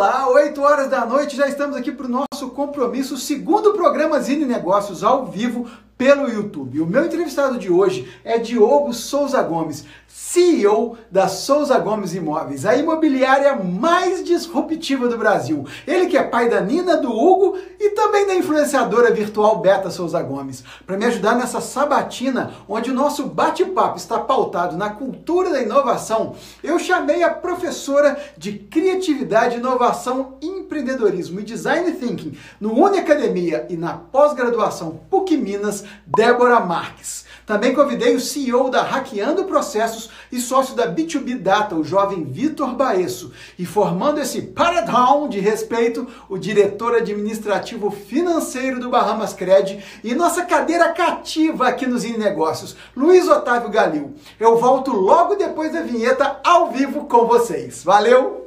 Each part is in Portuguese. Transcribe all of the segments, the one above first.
Olá, 8 horas da noite, já estamos aqui para o nosso compromisso, segundo programa Zine Negócios ao vivo pelo YouTube. O meu entrevistado de hoje é Diogo Souza Gomes, CEO da Souza Gomes Imóveis, a imobiliária mais disruptiva do Brasil. Ele que é pai da Nina, do Hugo e também da influenciadora virtual Beta Souza Gomes. Para me ajudar nessa sabatina, onde o nosso bate-papo está pautado na cultura da inovação, eu chamei a professora de Criatividade, Inovação, Empreendedorismo e Design Thinking no Uniacademia e na pós-graduação PUC Minas, Débora Marques. Também convidei o CEO da Hackeando Processos e sócio da B2B Data, o jovem Vitor Baesso. E formando esse paradigm de respeito, o diretor administrativo financeiro do Bahamas Cred e nossa cadeira cativa aqui nos Zine Negócios, Luiz Otávio Galil. Eu volto logo depois da vinheta ao vivo com vocês. Valeu!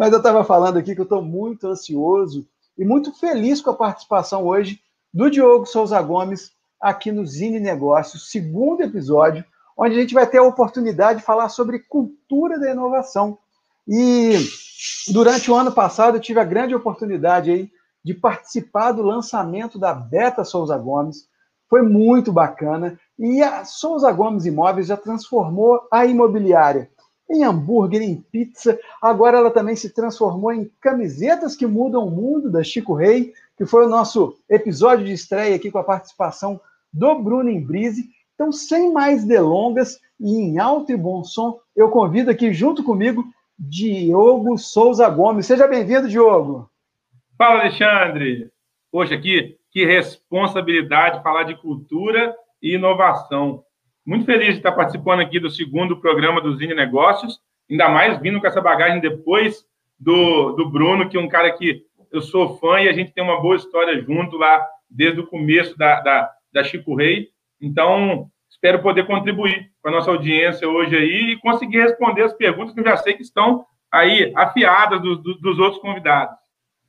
Mas eu estava falando aqui que eu estou muito ansioso e muito feliz com a participação hoje do Diogo Souza Gomes aqui no Zine Negócios, segundo episódio, onde a gente vai ter a oportunidade de falar sobre cultura da inovação. E durante o ano passado eu tive a grande oportunidade aí de participar do lançamento da Beta Souza Gomes. Foi muito bacana. E a Souza Gomes Imóveis já transformou a imobiliária em hambúrguer, em pizza. Agora ela também se transformou em camisetas que mudam o mundo da Chico Rei, que foi o nosso episódio de estreia aqui com a participação do Bruno Imbrise. Então, sem mais delongas e em alto e bom som, eu convido aqui junto comigo Diogo Souza Gomes. Seja bem-vindo, Diogo. Fala, Alexandre. Poxa, aqui, que responsabilidade falar de cultura e inovação. Muito feliz de estar participando aqui do segundo programa do Zine Negócios, ainda mais vindo com essa bagagem depois do, do Bruno, que é um cara que eu sou fã e a gente tem uma boa história junto lá desde o começo da, da, da Chico Rei. Então, espero poder contribuir com a nossa audiência hoje aí e conseguir responder as perguntas que eu já sei que estão aí afiadas do, do, dos outros convidados.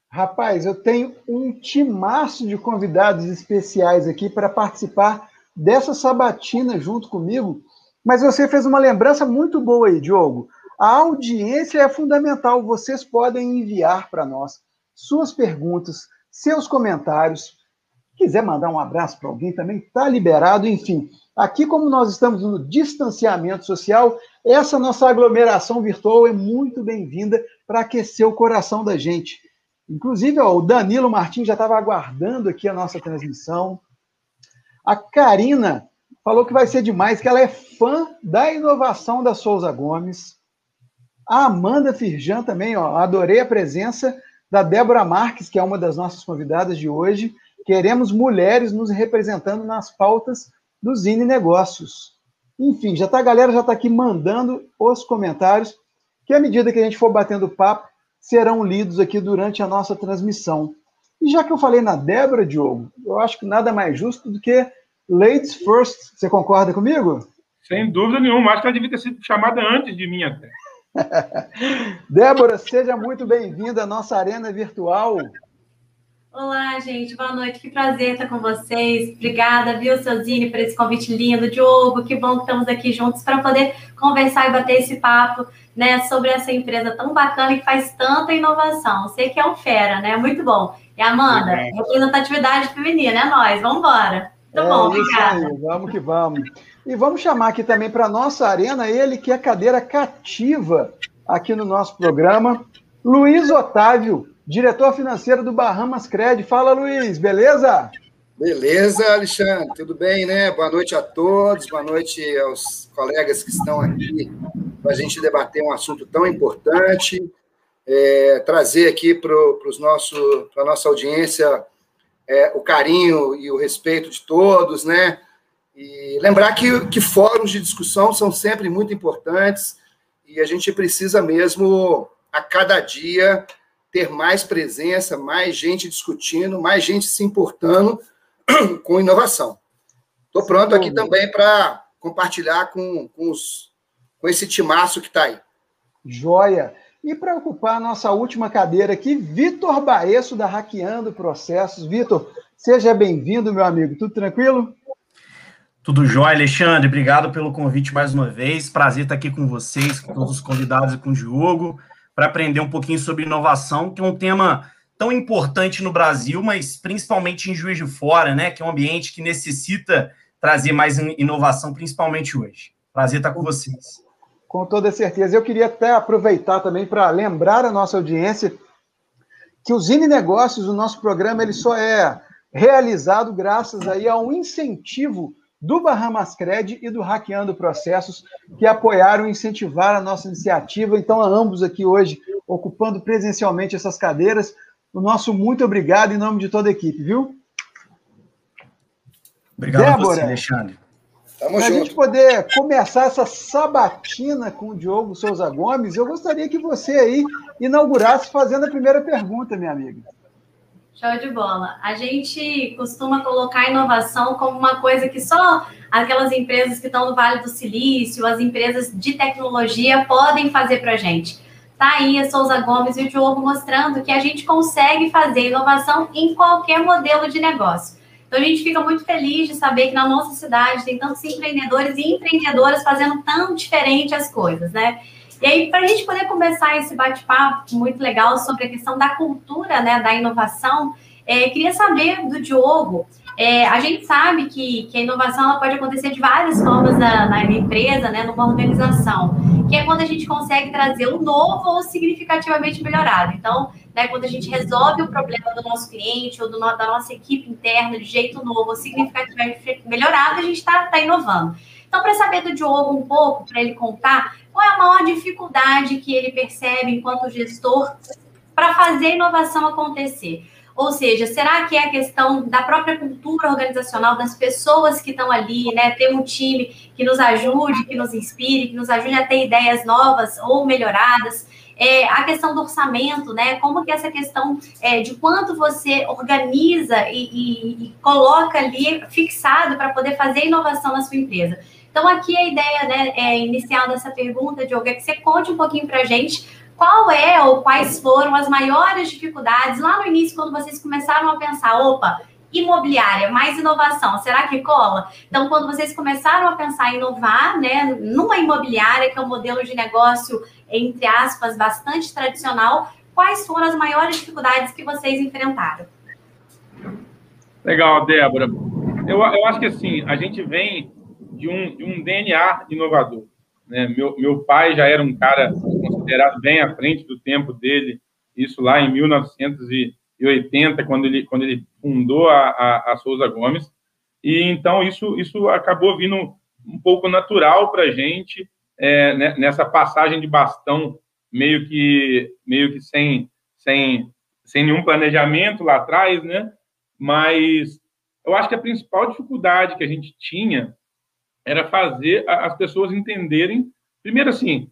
Rapaz, eu tenho um timaço de convidados especiais aqui para participar dessa sabatina junto comigo, mas você fez uma lembrança muito boa aí, Diogo. A audiência é fundamental. Vocês podem enviar para nós suas perguntas, seus comentários. Quiser mandar um abraço para alguém também, está liberado. Enfim, aqui, como nós estamos no distanciamento social, essa nossa aglomeração virtual é muito bem-vinda para aquecer o coração da gente. Inclusive, ó, o Danilo Martins já estava aguardando aqui a nossa transmissão. A Karina falou que vai ser demais, que ela é fã da inovação da Souza Gomes. A Amanda Firjan também, ó, adorei a presença da Débora Marques, que é uma das nossas convidadas de hoje. Queremos mulheres nos representando nas pautas do Zine Negócios. Enfim, já tá, a galera já está aqui mandando os comentários, que à medida que a gente for batendo papo, serão lidos aqui durante a nossa transmissão. E já que eu falei na Débora, Diogo, eu acho que nada mais justo do que ladies first. Você concorda comigo? Sem dúvida nenhuma. Acho que ela devia ter sido chamada antes de mim até. Débora, seja muito bem-vinda à nossa arena virtual. Olá, gente, boa noite. Que prazer estar com vocês. Obrigada, viu, Sozine, por esse convite lindo. Diogo, que bom que estamos aqui juntos para poder conversar e bater esse papo né, sobre essa empresa tão bacana e que faz tanta inovação. Sei que é um fera, né? Muito bom. E Amanda, é. representatividade feminina, é nós, vamos embora. Muito é bom, obrigada. Aí, vamos que vamos. E vamos chamar aqui também para a nossa arena ele que é cadeira cativa aqui no nosso programa, Luiz Otávio, diretor financeiro do Bahamas Cred. Fala, Luiz, beleza? Beleza, Alexandre, tudo bem, né? Boa noite a todos, boa noite aos colegas que estão aqui para a gente debater um assunto tão importante, é, trazer aqui para a nossa audiência é, o carinho e o respeito de todos, né? E lembrar que, que fóruns de discussão são sempre muito importantes e a gente precisa mesmo, a cada dia, ter mais presença, mais gente discutindo, mais gente se importando com inovação. Estou pronto aqui também para compartilhar com, com, os, com esse timaço que está aí. Joia! E para ocupar a nossa última cadeira aqui, Vitor Baesso, da Hackeando Processos. Vitor, seja bem-vindo, meu amigo. Tudo tranquilo? Tudo jóia, Alexandre. Obrigado pelo convite mais uma vez. Prazer estar aqui com vocês, com todos os convidados e com o Diogo, para aprender um pouquinho sobre inovação, que é um tema tão importante no Brasil, mas principalmente em Juiz de Fora, né? Que é um ambiente que necessita trazer mais inovação, principalmente hoje. Prazer estar com vocês. Com toda certeza. Eu queria até aproveitar também para lembrar a nossa audiência que o Zine Negócios, o nosso programa, ele só é realizado graças aí a um incentivo do Bahamas Cred e do Hackeando Processos, que apoiaram e incentivaram a nossa iniciativa. Então, a ambos aqui hoje, ocupando presencialmente essas cadeiras, o nosso muito obrigado em nome de toda a equipe, viu? Obrigado Débora, a você, Alexandre. Para a gente poder começar essa sabatina com o Diogo Souza Gomes, eu gostaria que você aí inaugurasse fazendo a primeira pergunta, minha amiga. Show de bola. A gente costuma colocar inovação como uma coisa que só aquelas empresas que estão no Vale do Silício, as empresas de tecnologia podem fazer para a gente. Tá aí a Souza Gomes e o Diogo mostrando que a gente consegue fazer inovação em qualquer modelo de negócio. Então a gente fica muito feliz de saber que na nossa cidade tem tantos empreendedores e empreendedoras fazendo tão diferente as coisas, né? E aí, para a gente poder começar esse bate-papo muito legal sobre a questão da cultura, né, da inovação, é, queria saber do Diogo. É, a gente sabe que, que a inovação pode acontecer de várias formas na, na, empresa, né, numa organização, que é quando a gente consegue trazer o novo ou significativamente melhorado. Então, né, quando a gente resolve o problema do nosso cliente ou do, da nossa equipe interna de jeito novo ou significativamente melhorado, a gente está tá inovando. Então, para saber do Diogo um pouco, para ele contar, qual é a maior dificuldade que ele percebe enquanto gestor para fazer a inovação acontecer? Ou seja, será que é a questão da própria cultura organizacional, das pessoas que estão ali, né? Ter um time que nos ajude, que nos inspire, que nos ajude a ter ideias novas ou melhoradas? É, a questão do orçamento, né? Como que essa questão é, de quanto você organiza e, e, e coloca ali fixado para poder fazer inovação na sua empresa. Então, aqui a ideia né, é, inicial dessa pergunta, Diogo, é que você conte um pouquinho para a gente qual é ou quais foram as maiores dificuldades lá no início, quando vocês começaram a pensar, opa, imobiliária, mais inovação, será que cola? Então, quando vocês começaram a pensar em inovar, né, numa imobiliária, que é um modelo de negócio, entre aspas, bastante tradicional, quais foram as maiores dificuldades que vocês enfrentaram? Legal, Débora. Eu, eu acho que assim, a gente vem de um, de um DNA inovador. Né? Meu, meu pai já era um cara considerado bem à frente do tempo dele, isso lá em 1980, quando ele, quando ele fundou a, a, a Souza Gomes. E então isso, isso acabou vindo um pouco natural para a gente é, né, nessa passagem de bastão, meio que, meio que sem, sem, sem nenhum planejamento lá atrás, né? Mas eu acho que a principal dificuldade que a gente tinha era fazer as pessoas entenderem, primeiro assim,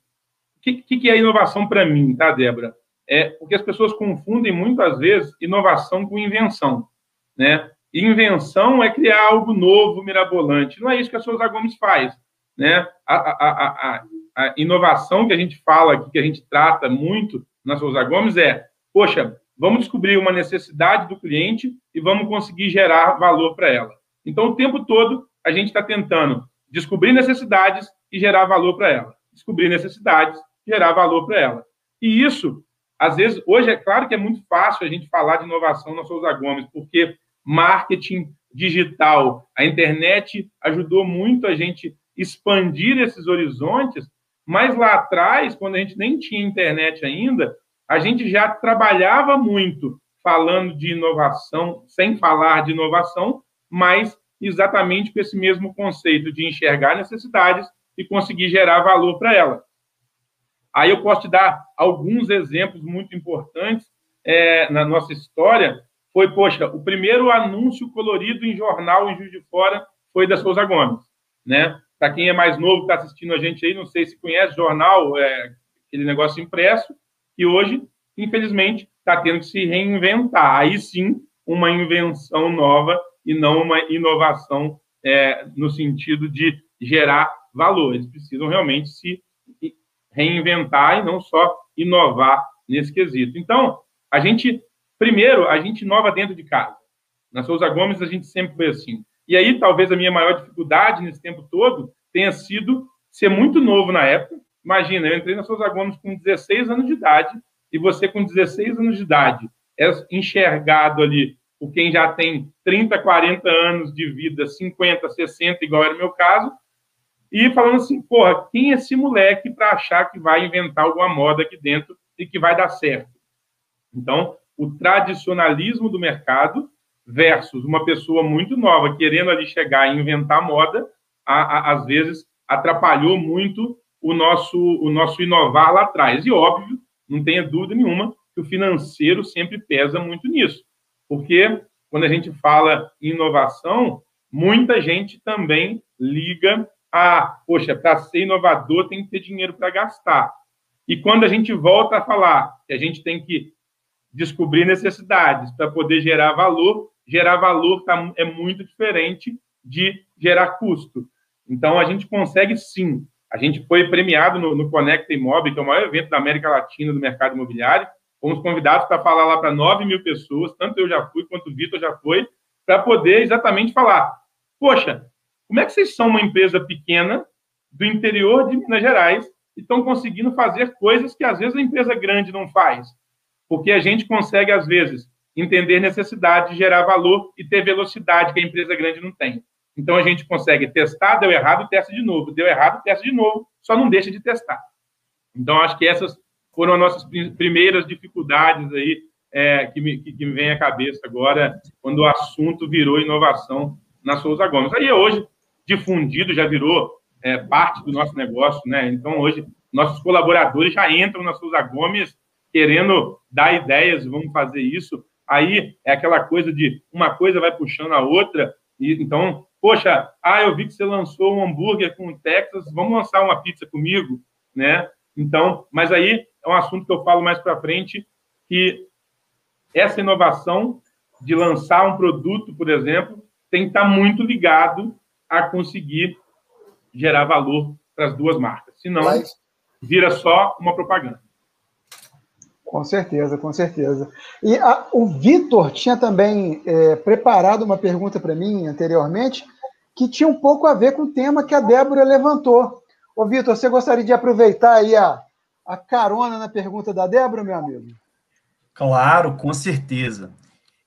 o que, que é inovação para mim, tá, Débora? É porque as pessoas confundem muitas vezes inovação com invenção, né? invenção é criar algo novo, mirabolante. Não é isso que a Souza Gomes faz, né? A, a, a, a, inovação que a gente fala aqui, que a gente trata muito na Souza Gomes é, poxa, vamos descobrir uma necessidade do cliente e vamos conseguir gerar valor para ela. Então, o tempo todo, a gente está tentando descobrir necessidades e gerar valor para ela. Descobrir necessidades, gerar valor para ela. E isso, às vezes, hoje é claro que é muito fácil a gente falar de inovação na Souza Gomes, porque marketing digital, a internet ajudou muito a gente expandir esses horizontes, mas lá atrás, quando a gente nem tinha internet ainda, a gente já trabalhava muito falando de inovação, sem falar de inovação, mas exatamente com esse mesmo conceito de enxergar necessidades e conseguir gerar valor para ela. Aí eu posso te dar alguns exemplos muito importantes é, na nossa história. Foi, poxa, o primeiro anúncio colorido em jornal em Juiz de Fora foi da Souza Gomes, né? Para quem é mais novo, está assistindo a gente aí, não sei se conhece jornal, é, aquele negócio impresso, que hoje, infelizmente, está tendo que se reinventar. Aí sim, uma invenção nova e não uma inovação é, no sentido de gerar valor. Eles precisam realmente se reinventar e não só inovar nesse quesito. Então, a gente, primeiro, a gente inova dentro de casa. Na Souza Gomes, a gente sempre foi assim. E aí, talvez a minha maior dificuldade nesse tempo todo tenha sido ser muito novo na época. Imagina, eu entrei na Souza Gomes com 16 anos de idade e você com 16 anos de idade é enxergado ali por quem já tem 30, 40 anos de vida, 50, 60, igual era o meu caso, e falando assim, porra, quem é esse moleque para achar que vai inventar alguma moda aqui dentro e que vai dar certo? Então, o tradicionalismo do mercado versus uma pessoa muito nova querendo ali chegar e inventar moda, a, a, às vezes atrapalhou muito o nosso, o nosso inovar lá atrás. E óbvio, não tenha dúvida nenhuma que o financeiro sempre pesa muito nisso. Porque quando a gente fala inovação, muita gente também liga a, poxa, para ser inovador tem que ter dinheiro para gastar. E quando a gente volta a falar que a gente tem que descobrir necessidades para poder gerar valor, gerar valor tá, é muito diferente de gerar custo. Então, a gente consegue sim. A gente foi premiado no, no Conecta Imob, que é o maior evento da América Latina do mercado imobiliário. Fomos convidados para falar lá para 9 mil pessoas, tanto eu já fui quanto o Vitor já foi, para poder exatamente falar: poxa, como é que vocês são uma empresa pequena do interior de Minas Gerais e estão conseguindo fazer coisas que às vezes a empresa grande não faz? Porque a gente consegue, às vezes, entender necessidade, gerar valor e ter velocidade que a empresa grande não tem. Então a gente consegue testar, deu errado, testa de novo, deu errado, testa de novo, só não deixa de testar. Então acho que essas foram as nossas primeiras dificuldades aí é, que, me, que, me vem à cabeça agora quando o assunto virou inovação na Souza Gomes. Aí hoje difundido já virou é, parte do nosso negócio, né? Então hoje nossos colaboradores já entram na Souza Gomes querendo dar ideias, vamos fazer isso. Aí é aquela coisa de uma coisa vai puxando a outra. E, então, poxa, ah, eu vi que você lançou um hambúrguer com o Texas, vamos lançar uma pizza comigo, né? Então, mas aí é um assunto que eu falo mais para frente, que essa inovação de lançar um produto, por exemplo, tem que estar tá muito ligado a conseguir gerar valor para as duas marcas. Senão, vira só uma propaganda. Com certeza, com certeza. E a, o Vitor tinha também é, preparado uma pergunta para mim anteriormente, que tinha um pouco a ver com o tema que a Débora levantou. Ô, Vitor, você gostaria de aproveitar aí a, a carona na pergunta da Débora, meu amigo? Claro, com certeza.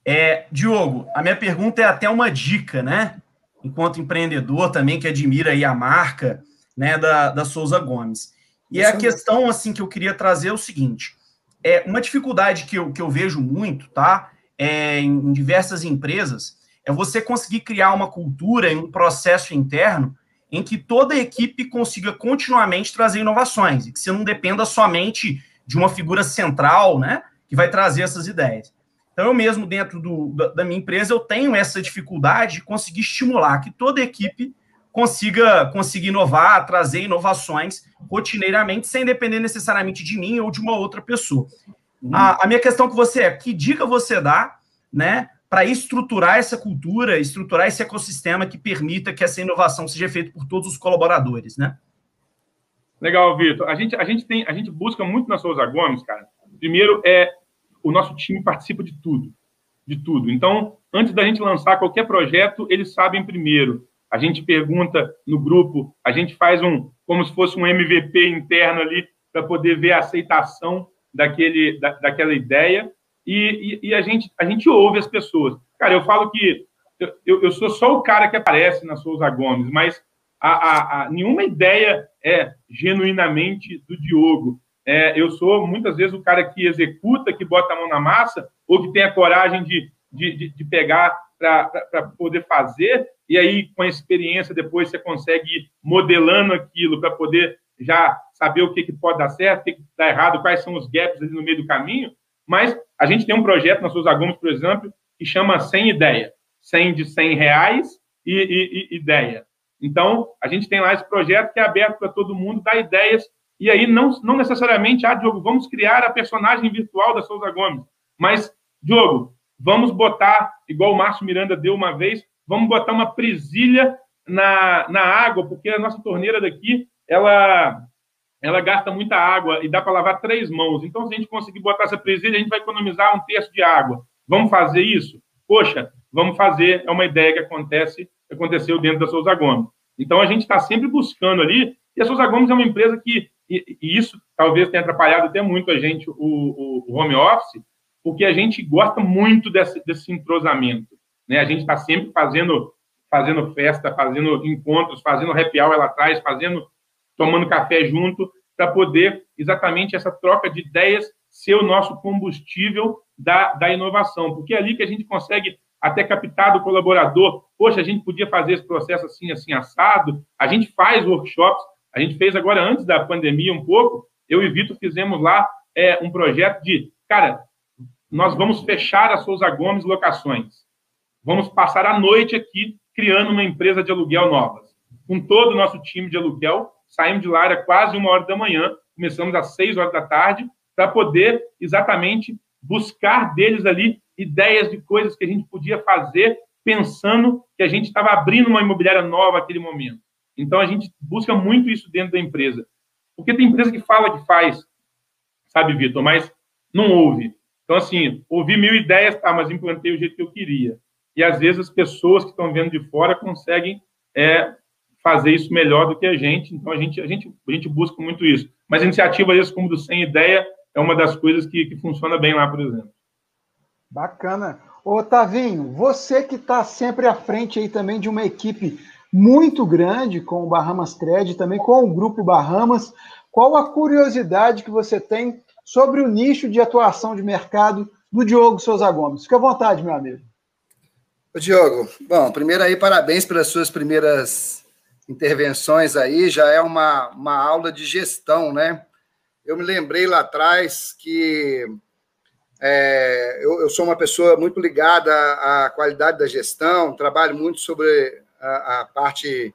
É, Diogo, a minha pergunta é até uma dica, né? Enquanto empreendedor também que admira a marca né, da, da Souza Gomes. E é a questão assim que eu queria trazer é o seguinte: é, uma dificuldade que eu, que eu vejo muito, tá? É, em diversas empresas, é você conseguir criar uma cultura e um processo interno em que toda a equipe consiga continuamente trazer inovações e que você não dependa somente de uma figura central, né, que vai trazer essas ideias. Então, eu mesmo, dentro do, da, da minha empresa, eu tenho essa dificuldade de conseguir estimular que toda a equipe consiga, consiga inovar, trazer inovações rotineiramente, sem depender necessariamente de mim ou de uma outra pessoa. Uhum. A, a, minha questão com você é: que dica você dá, né, para estruturar essa cultura, estruturar esse ecossistema que permita que essa inovação seja feita por todos os colaboradores, né? Legal, Vitor. A gente, a gente tem, a gente busca muito na Souza Gomes, cara. Primeiro é o nosso time participa de tudo, de tudo. Então, antes da gente lançar qualquer projeto, eles sabem primeiro a gente pergunta no grupo, a gente faz um, como se fosse um MVP interno ali, para poder ver a aceitação daquele, da, daquela ideia, e, e, e, a, gente, a gente ouve as pessoas. Cara, eu falo que eu, eu sou só o cara que aparece na Souza Gomes, mas a, a, a nenhuma ideia é genuinamente do Diogo. É, eu sou muitas vezes o cara que executa, que bota a mão na massa, ou que tem a coragem de, de, de, de pegar para poder fazer, e aí, com a experiência, depois você consegue ir modelando aquilo para poder já saber o que, que pode dar certo, o que, que dá errado, quais são os gaps ali no meio do caminho. Mas a gente tem um projeto na Souza Gomes, por exemplo, que chama 100 Ideia. 100 de 100 reais e, e, e ideia. Então, a gente tem lá esse projeto que é aberto para todo mundo, dá ideias, e aí não, não necessariamente, ah, Diogo, vamos criar a personagem virtual da Souza Gomes, mas, Diogo, vamos botar, igual o Márcio Miranda deu uma vez, vamos botar uma presilha na, na água, porque a nossa torneira daqui, ela, ela gasta muita água e dá para lavar três mãos. Então, se a gente conseguir botar essa presilha, a gente vai economizar um terço de água. Vamos fazer isso? Poxa, vamos fazer. É uma ideia que acontece, aconteceu dentro da Souza Gomes. Então, a gente está sempre buscando ali. E a Souza Gomes é uma empresa que, e, e isso talvez tenha atrapalhado até muito a gente, o, o, o home office, porque a gente gosta muito desse, desse entrosamento. Né? A gente está sempre fazendo, fazendo festa, fazendo encontros, fazendo happy hour lá atrás, fazendo tomando café junto, para poder exatamente essa troca de ideias ser o nosso combustível da, da inovação, porque é ali que a gente consegue até captar do colaborador, poxa, a gente podia fazer esse processo assim, assim, assado, a gente faz workshops, a gente fez agora antes da pandemia um pouco, eu e Vitor fizemos lá é, um projeto de, cara, nós vamos fechar a Souza Gomes Locações, vamos passar a noite aqui criando uma empresa de aluguel novas, com todo o nosso time de aluguel, saímos de lá, era quase uma hora da manhã, começamos às seis horas da tarde, para poder exatamente buscar deles ali ideias de coisas que a gente podia fazer, pensando que a gente estava abrindo uma imobiliária nova naquele momento. Então, a gente busca muito isso dentro da empresa. Porque tem empresa que fala que faz, sabe, Vitor, mas não ouve. Então, assim, ouvi mil ideias, tá, mas implantei o jeito que eu queria. E, às vezes, as pessoas que estão vendo de fora conseguem é, fazer isso melhor do que a gente. Então, a gente, a gente, a gente busca muito isso. Mas iniciativas como do Sem Ideia é uma das coisas que, que funciona bem lá, por exemplo. Bacana. Ô, Tavinho, você que está sempre à frente aí também de uma equipe muito grande com o Bahamas Credit, também com o Grupo Bahamas, qual a curiosidade que você tem sobre o nicho de atuação de mercado do Diogo Souza Gomes? Fique à vontade, meu amigo. Ô, Diogo, bom, primeiro aí, parabéns pelas suas primeiras intervenções aí, já é uma, uma aula de gestão, né? Eu me lembrei lá atrás que é, eu, eu, sou uma pessoa muito ligada à, à, qualidade da gestão, trabalho muito sobre a, a, parte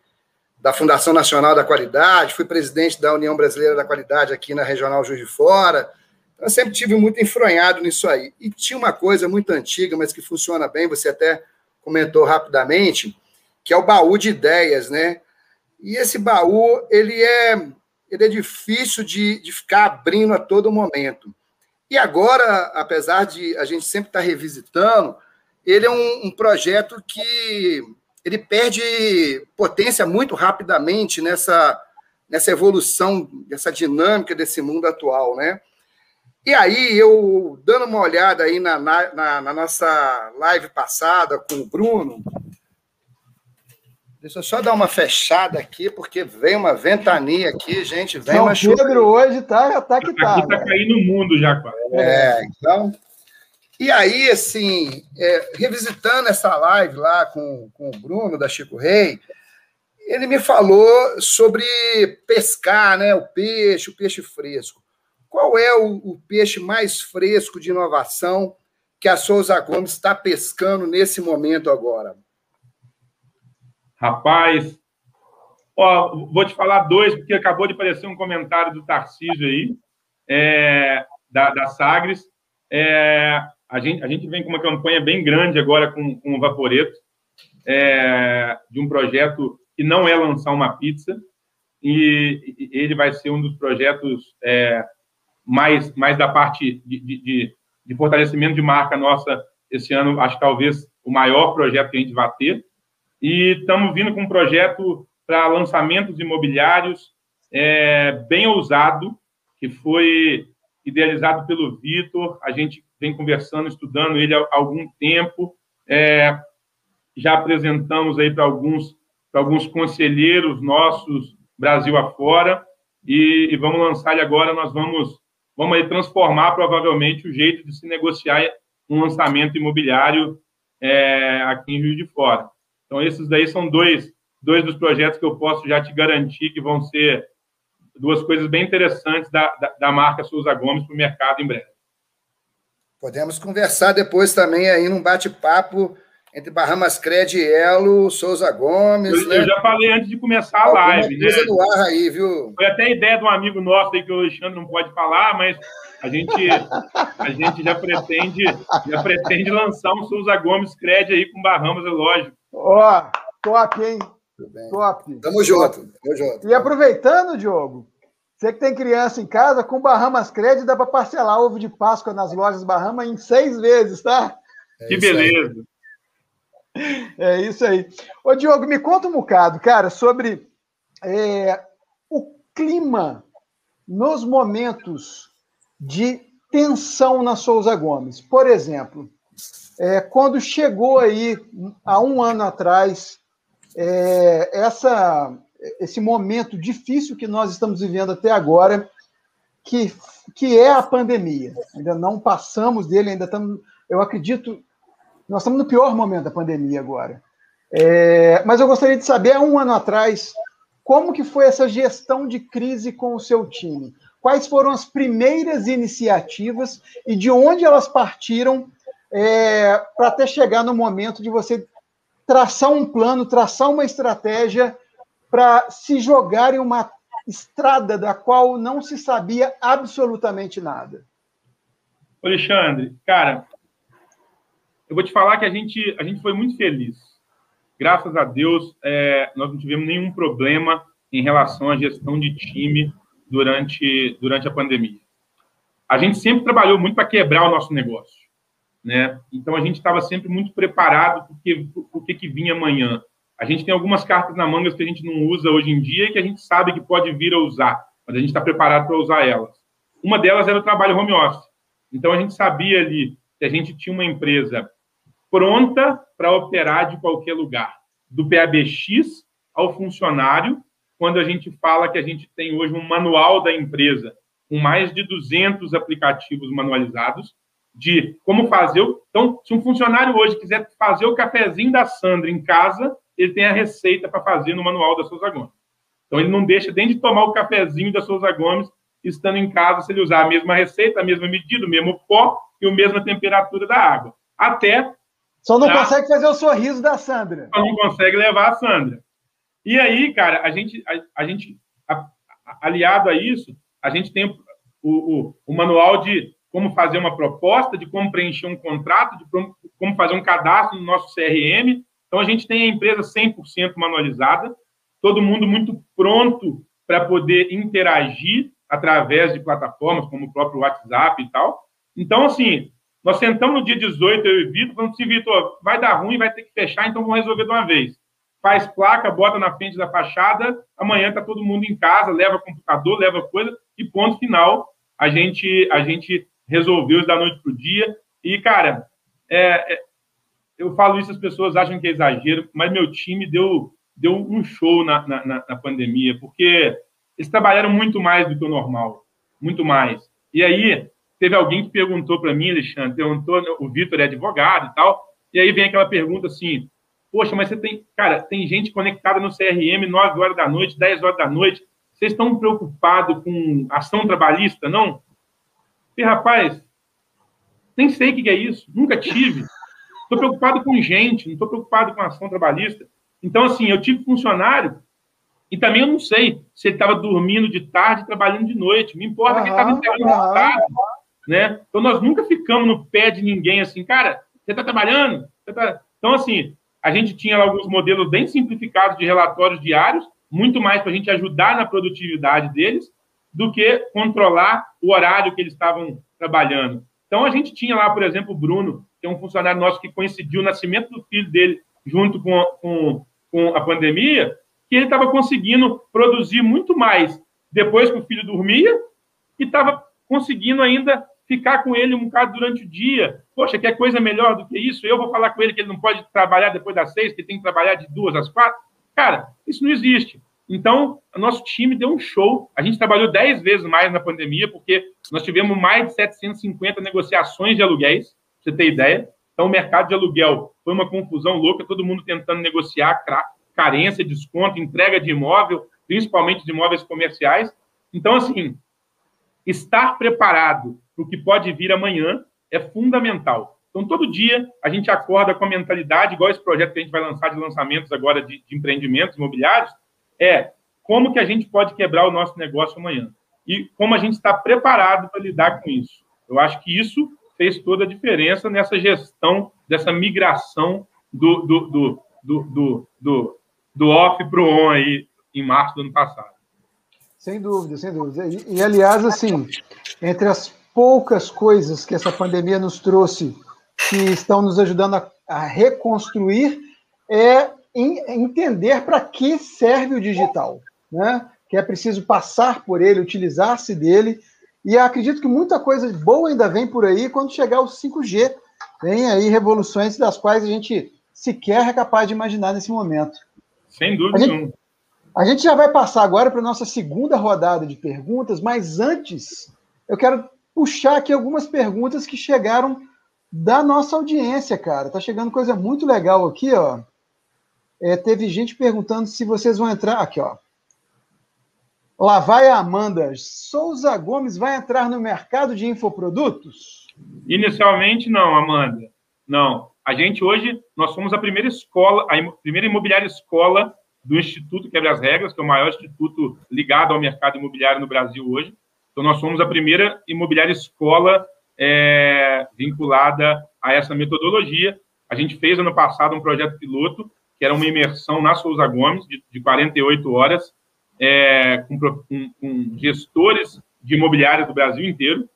da Fundação Nacional da Qualidade, fui presidente da União Brasileira da Qualidade aqui na Regional Juiz de Fora, então, eu sempre tive muito enfronhado nisso aí. E tinha uma coisa muito antiga, mas que funciona bem, você até comentou rapidamente, que é o baú de ideias, né? E esse baú, ele é, ele é difícil de, de ficar abrindo a todo momento. E agora, apesar de a gente sempre estar revisitando, ele é um, um projeto que ele perde potência muito rapidamente nessa, nessa evolução, nessa dinâmica desse mundo atual, né? E aí, eu dando uma olhada aí na, na, na nossa live passada com o Bruno, Deixa eu só dar uma fechada aqui, porque vem uma ventania aqui, gente. Vem São uma chuva. Pedro hoje tá, tá que tá. Aqui tá caindo o mundo já, quase. É, então. E aí, assim, é, revisitando essa live lá com, com o Bruno da Chico Rei, ele me falou sobre pescar, né? O peixe, o peixe fresco. Qual é o, o peixe mais fresco de inovação que a Souza Gomes está pescando nesse momento agora? Rapaz, ó, vou te falar dois, porque acabou de aparecer um comentário do Tarcísio aí, é, da, da Sagres. É, a, gente, a gente vem com uma campanha bem grande agora com, com o Vaporeto, é, de um projeto que não é lançar uma pizza, e, ele vai ser um dos projetos é, mais, mais da parte de, de, de fortalecimento de marca nossa esse ano, acho que talvez o maior projeto que a gente vai ter. E estamos vindo com um projeto para lançamentos imobiliários é, bem ousado, que foi idealizado pelo Vitor. A gente vem conversando, estudando ele há algum tempo. É, já apresentamos aí para alguns, alguns conselheiros nossos, Brasil afora, e, e vamos lançar ele agora. Nós vamos, vamos aí transformar provavelmente o jeito de se negociar um lançamento imobiliário é, aqui em Rio de Fora. Então, esses daí são dois, dois dos projetos que eu posso já te garantir que vão ser duas coisas bem interessantes da, da, da marca Souza Gomes para o mercado em breve. Podemos conversar depois também aí num bate-papo entre Bahamas Cred e Elo, Souza Gomes. Eu, né? eu, já falei antes de começar a live, né? do ar aí, viu? Foi até a ideia de um amigo nosso aí que o Alexandre não pode falar, mas a gente, a gente já pretende já pretende lançar um Souza Gomes Cred aí com Bahamas, é lógico. Ó, oh, top, hein? Top. Tamo junto, tamo junto. E aproveitando, Diogo, Você que tem criança em casa, com Bahamas Credit dá para parcelar ovo de Páscoa nas lojas Bahamas em seis vezes, tá? É que beleza. É isso aí. Ô, Diogo, me conta um bocado, cara, sobre é, o clima nos momentos de tensão na Souza Gomes. Por exemplo, é, quando chegou aí, há um ano atrás, é, essa, esse momento difícil que nós estamos vivendo até agora, que, que é a pandemia. Ainda não passamos dele, ainda estamos. Eu acredito, nós estamos no pior momento da pandemia agora. É, mas eu gostaria de saber, há um ano atrás, como que foi essa gestão de crise com o seu time? Quais foram as primeiras iniciativas e de onde elas partiram é, para até chegar no momento de você traçar um plano, traçar uma estratégia para se jogar em uma estrada da qual não se sabia absolutamente nada. Alexandre, cara, eu vou te falar que a gente, a gente foi muito feliz. Graças a Deus, é, nós não tivemos nenhum problema em relação à gestão de time durante, durante a pandemia. A gente sempre trabalhou muito para quebrar o nosso negócio né? Então a gente estava sempre muito preparado porque o que, que vinha amanhã. A gente tem algumas cartas na manga que a gente não usa hoje em dia e que a gente sabe que pode vir a usar, mas a gente está preparado para usar elas. Uma delas era o trabalho home office. Então a gente sabia ali que a gente tinha uma empresa pronta para operar de qualquer lugar, do PABX ao funcionário, quando a gente fala que a gente tem hoje um manual da empresa com mais de 200 aplicativos manualizados, de como fazer. Então, se um funcionário hoje quiser fazer o cafezinho da Sandra em casa, ele tem a receita para fazer no manual da Souza Gomes. Então, ele não deixa nem de tomar o cafezinho da Souza Gomes estando em casa, se ele usar a mesma receita, a mesma medida, o mesmo pó e a mesma temperatura da água. Até. Só não consegue fazer o sorriso da Sandra. Só não consegue levar a Sandra. E aí, cara, a gente, a, a gente a, aliado a isso, a gente tem o, o, o manual de como fazer uma proposta, de como preencher um contrato, de como fazer um cadastro no nosso CRM. Então, a gente tem a empresa 100% manualizada, todo mundo muito pronto para poder interagir através de plataformas como o próprio WhatsApp e tal. Então, assim, nós sentamos no dia 18, eu e Vitor, falando assim, Vitor, vai dar ruim, vai ter que fechar, então vamos resolver de uma vez. Faz placa, bota na frente da fachada, amanhã está todo mundo em casa, leva computador, leva coisa, e ponto final, a gente, a gente resolveu da noite para o dia. E, cara, é, é, eu falo isso, as pessoas acham que é exagero, mas meu time deu, deu um show na, na, na pandemia, porque eles trabalharam muito mais do que o normal, muito mais. E aí, teve alguém que perguntou para mim, Alexandre, perguntou, né, o Vitor é advogado e tal, e aí vem aquela pergunta assim, poxa, mas você tem, cara, tem gente conectada no CRM 9 horas da noite, 10 horas da noite, vocês estão preocupados com ação trabalhista, não? E, rapaz, nem sei o que é isso, nunca tive. Estou preocupado com gente, não estou preocupado com ação trabalhista. Então, assim, eu tive funcionário e também eu não sei se ele estava dormindo de tarde trabalhando de noite. Me importa uhum, que ele estava enterrando uhum. de tarde. Né? Então, nós nunca ficamos no pé de ninguém assim, cara, você está trabalhando? Você tá... Então, assim, a gente tinha alguns modelos bem simplificados de relatórios diários, muito mais para a gente ajudar na produtividade deles, do que controlar o horário que eles estavam trabalhando. Então, a gente tinha lá, por exemplo, o Bruno, que é um funcionário nosso que coincidiu o nascimento do filho dele junto com, com, com a pandemia, que ele estava conseguindo produzir muito mais depois que o filho dormia e estava conseguindo ainda ficar com ele um bocado durante o dia. Poxa, quer coisa melhor do que isso? Eu vou falar com ele que ele não pode trabalhar depois das seis, que tem que trabalhar de duas às quatro? Cara, isso não existe. Então, nosso time deu um show. A gente trabalhou 10 vezes mais na pandemia, porque nós tivemos mais de 750 negociações de aluguéis, pra você ter ideia. Então, o mercado de aluguel foi uma confusão louca, todo mundo tentando negociar carência, desconto, entrega de imóvel, principalmente de imóveis comerciais. Então, assim, estar preparado para o que pode vir amanhã é fundamental. Então, todo dia a gente acorda com a mentalidade, igual esse projeto que a gente vai lançar de lançamentos agora de, de empreendimentos imobiliários, é como que a gente pode quebrar o nosso negócio amanhã e como a gente está preparado para lidar com isso. Eu acho que isso fez toda a diferença nessa gestão dessa migração do, do, do, do, do, do, do off para o on aí em março do ano passado. Sem dúvida, sem dúvida. E, e, aliás, assim, entre as poucas coisas que essa pandemia nos trouxe, que estão nos ajudando a, a reconstruir, é entender para que serve o digital, né? Que é preciso passar por ele, utilizar-se dele. E acredito que muita coisa boa ainda vem por aí quando chegar o 5G. Vem aí revoluções das quais a gente sequer é capaz de imaginar nesse momento. Sem dúvida nenhuma. A gente já vai passar agora para a nossa segunda rodada de perguntas, mas antes eu quero puxar aqui algumas perguntas que chegaram da nossa audiência, cara. Tá chegando coisa muito legal aqui, ó. É, teve gente perguntando se vocês vão entrar. Aqui, ó. Lá vai a Amanda. Souza Gomes vai entrar no mercado de infoprodutos? Inicialmente, não, Amanda. Não. A gente hoje, nós somos a primeira escola, a primeira imobiliária escola do Instituto Quebra as Regras, que é o maior instituto ligado ao mercado imobiliário no Brasil hoje. Então, nós somos a primeira imobiliária escola é, vinculada a essa metodologia. A gente fez ano passado um projeto piloto, que era uma imersão na Souza Gomes, de, de 48 horas, é, com, com, com gestores de imobiliária do Brasil inteiro,